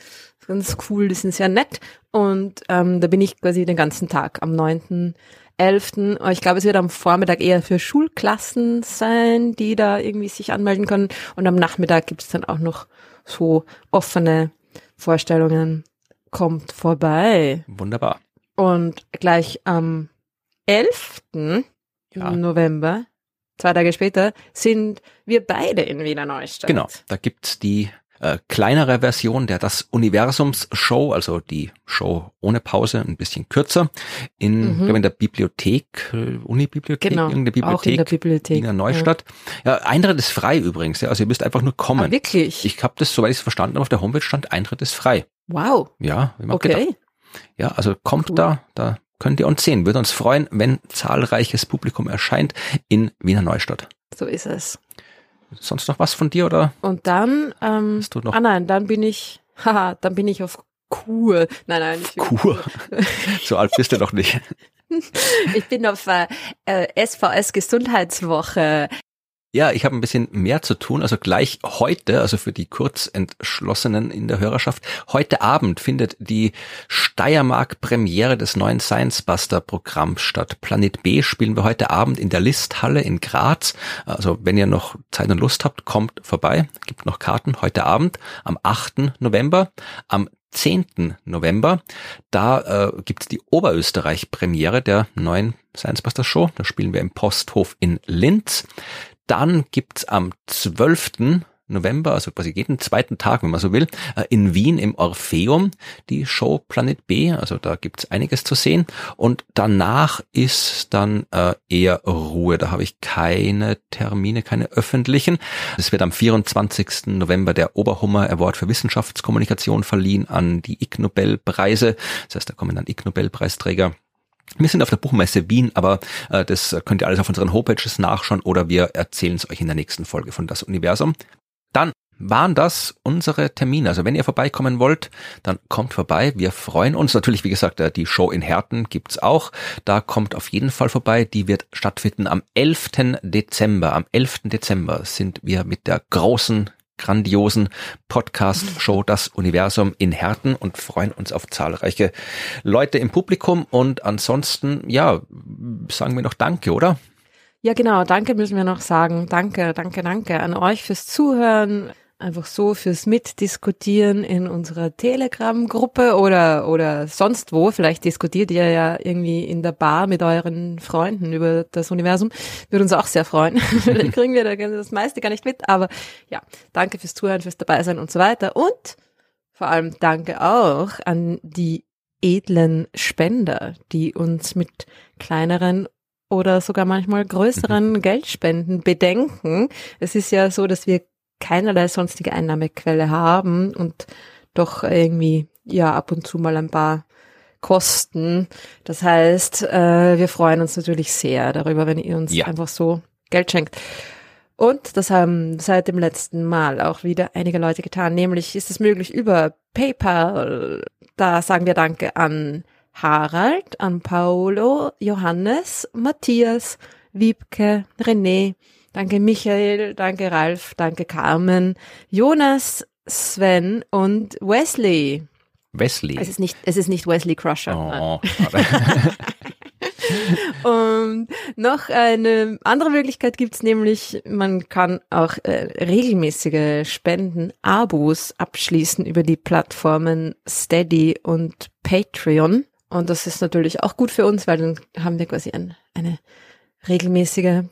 Ganz cool, die sind sehr nett. Und ähm, da bin ich quasi den ganzen Tag am 9.11. Aber Ich glaube, es wird am Vormittag eher für Schulklassen sein, die da irgendwie sich anmelden können. Und am Nachmittag gibt es dann auch noch so offene Vorstellungen. Kommt vorbei. Wunderbar. Und gleich am 11. Ja. November, zwei Tage später, sind wir beide in Wiener Neustadt. Genau, da gibt's die äh, kleinere Version der Das Universums Show, also die Show ohne Pause, ein bisschen kürzer, in, Mhm. glaube in der Bibliothek, äh, Unibibliothek, Genau, irgendeine auch in der Bibliothek, Bibliothek. Wiener Neustadt. Ja. Eintritt ist frei übrigens, ja, also ihr müsst einfach nur Ja. kommen. Ah, wirklich? ich habe das, soweit ich es verstanden habe, auf der Homepage stand, Eintritt ist frei. wow. Ja, wie man gedacht. Okay. Ja, also kommt Cool. da, da könnt ihr uns sehen. Würde uns freuen, wenn zahlreiches Publikum erscheint in Wiener Neustadt. So ist es. Sonst noch was von dir oder Und dann, ähm, hast du noch ah nein, dann bin ich, haha, dann bin ich auf Kur. Nein, nein, ich, Kur? so alt bist du doch nicht. ich bin auf äh, äh, SVS Gesundheitswoche. Ja, ich habe ein bisschen mehr zu tun. Also gleich heute, also für die Kurzentschlossenen in der Hörerschaft, heute Abend findet die Steiermark-Premiere des neuen Science Buster Programms statt. Planet B spielen wir heute Abend in der Listhalle in Graz. Also wenn ihr noch Zeit und Lust habt, kommt vorbei. Gibt noch Karten heute Abend am 8. November. Am 10. November, da äh, gibt's die Oberösterreich-Premiere der neuen Science Buster Show. Da spielen wir im Posthof in Linz. Dann gibt's am 12. November, also quasi jeden zweiten Tag, wenn man so will, äh, in Wien im Orpheum die Show Planet B. Also da gibt's einiges zu sehen. Und danach ist dann äh, eher Ruhe. Da habe ich keine Termine, keine öffentlichen. Es wird am 24. November der Oberhummer Award für Wissenschaftskommunikation verliehen an die Ig Nobelpreise. Das heißt, da kommen dann Ig Nobelpreisträger wir sind auf der Buchmesse Wien, aber äh, das könnt ihr alles auf unseren Homepages nachschauen oder wir erzählen es euch in der nächsten Folge von Das Universum. Dann waren das unsere Termine. Also wenn ihr vorbeikommen wollt, dann kommt vorbei. Wir freuen uns. Natürlich, wie gesagt, äh, die Show in Herten gibt's auch. Da kommt auf jeden Fall vorbei. Die wird stattfinden am 11. Dezember. Am 11. Dezember sind wir mit der großen grandiosen Podcast-Show Das Universum in Herten und freuen uns auf zahlreiche Leute im Publikum. Und ansonsten, ja, sagen wir noch Danke, oder? Ja, genau. Danke müssen wir noch sagen. Danke, danke, danke an euch fürs Zuhören. Einfach so fürs Mitdiskutieren in unserer Telegram-Gruppe oder, oder sonst wo. Vielleicht diskutiert ihr ja irgendwie in der Bar mit euren Freunden über das Universum. Würde uns auch sehr freuen. Vielleicht kriegen wir da das meiste gar nicht mit. Aber ja, danke fürs Zuhören, fürs Dabeisein und so weiter. Und vor allem danke auch an die edlen Spender, die uns mit kleineren oder sogar manchmal größeren Geldspenden bedenken. Es ist ja so, dass wir keinerlei sonstige Einnahmequelle haben und doch irgendwie ja ab und zu mal ein paar Kosten. Das heißt, äh, wir freuen uns natürlich sehr darüber, wenn ihr uns Ja. einfach so Geld schenkt. Und das haben seit dem letzten Mal auch wieder einige Leute getan. Nämlich ist es möglich über PayPal. Da sagen wir Danke an Harald, an Paolo, Johannes, Matthias, Wiebke, René. Danke Michael, danke Ralf, danke Carmen, Jonas, Sven und Wesley. Wesley. Es ist nicht, es ist nicht Wesley Crusher. Oh, Und noch eine andere Möglichkeit gibt's nämlich, man kann auch äh, regelmäßige Spenden-Abos abschließen über die Plattformen Steady und Patreon. Und das ist natürlich auch gut für uns, weil dann haben wir quasi ein, eine regelmäßige,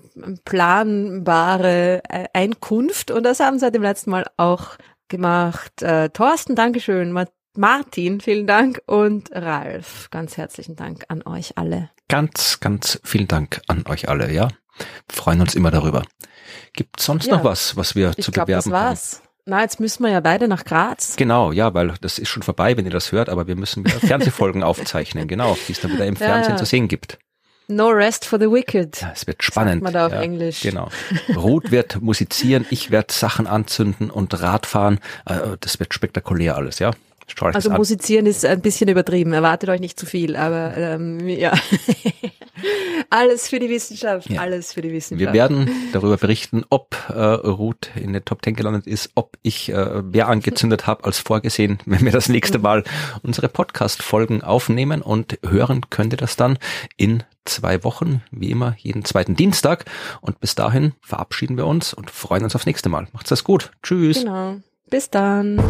planbare äh, Einkunft. Und das haben seit dem letzten Mal auch gemacht. Äh, Thorsten, Dankeschön. Martin, vielen Dank und Ralf, ganz herzlichen Dank an euch alle. Ganz, ganz vielen Dank an euch alle, ja. Wir freuen uns immer darüber. Gibt sonst Ja. noch was, was wir zu glaube, bewerben das war's. Na, jetzt müssen wir ja beide nach Graz. Genau, ja, weil das ist schon vorbei, wenn ihr das hört, aber wir müssen wieder Fernsehfolgen aufzeichnen, genau, die es dann wieder im Ja, Fernsehen ja. zu sehen gibt. No rest for the wicked. Ja, es wird spannend. man da auf ja, Englisch. Genau. Ruth wird musizieren, ich werde Sachen anzünden und Radfahren. Äh, Das wird spektakulär alles, ja. Euch Also musizieren ist ein bisschen übertrieben. Erwartet euch nicht zu viel, aber ähm, ja. alles für die Wissenschaft. Ja. Alles für die Wissenschaft. Wir werden darüber berichten, ob äh, Ruth in der Top 10 gelandet ist, ob ich äh, mehr angezündet habe als vorgesehen, wenn wir das nächste Mal unsere Podcast-Folgen aufnehmen und hören könnt ihr das dann in zwei Wochen, wie immer, jeden zweiten Dienstag. Und bis dahin verabschieden wir uns und freuen uns aufs nächste Mal. Macht's das gut. Tschüss. Genau. Bis dann.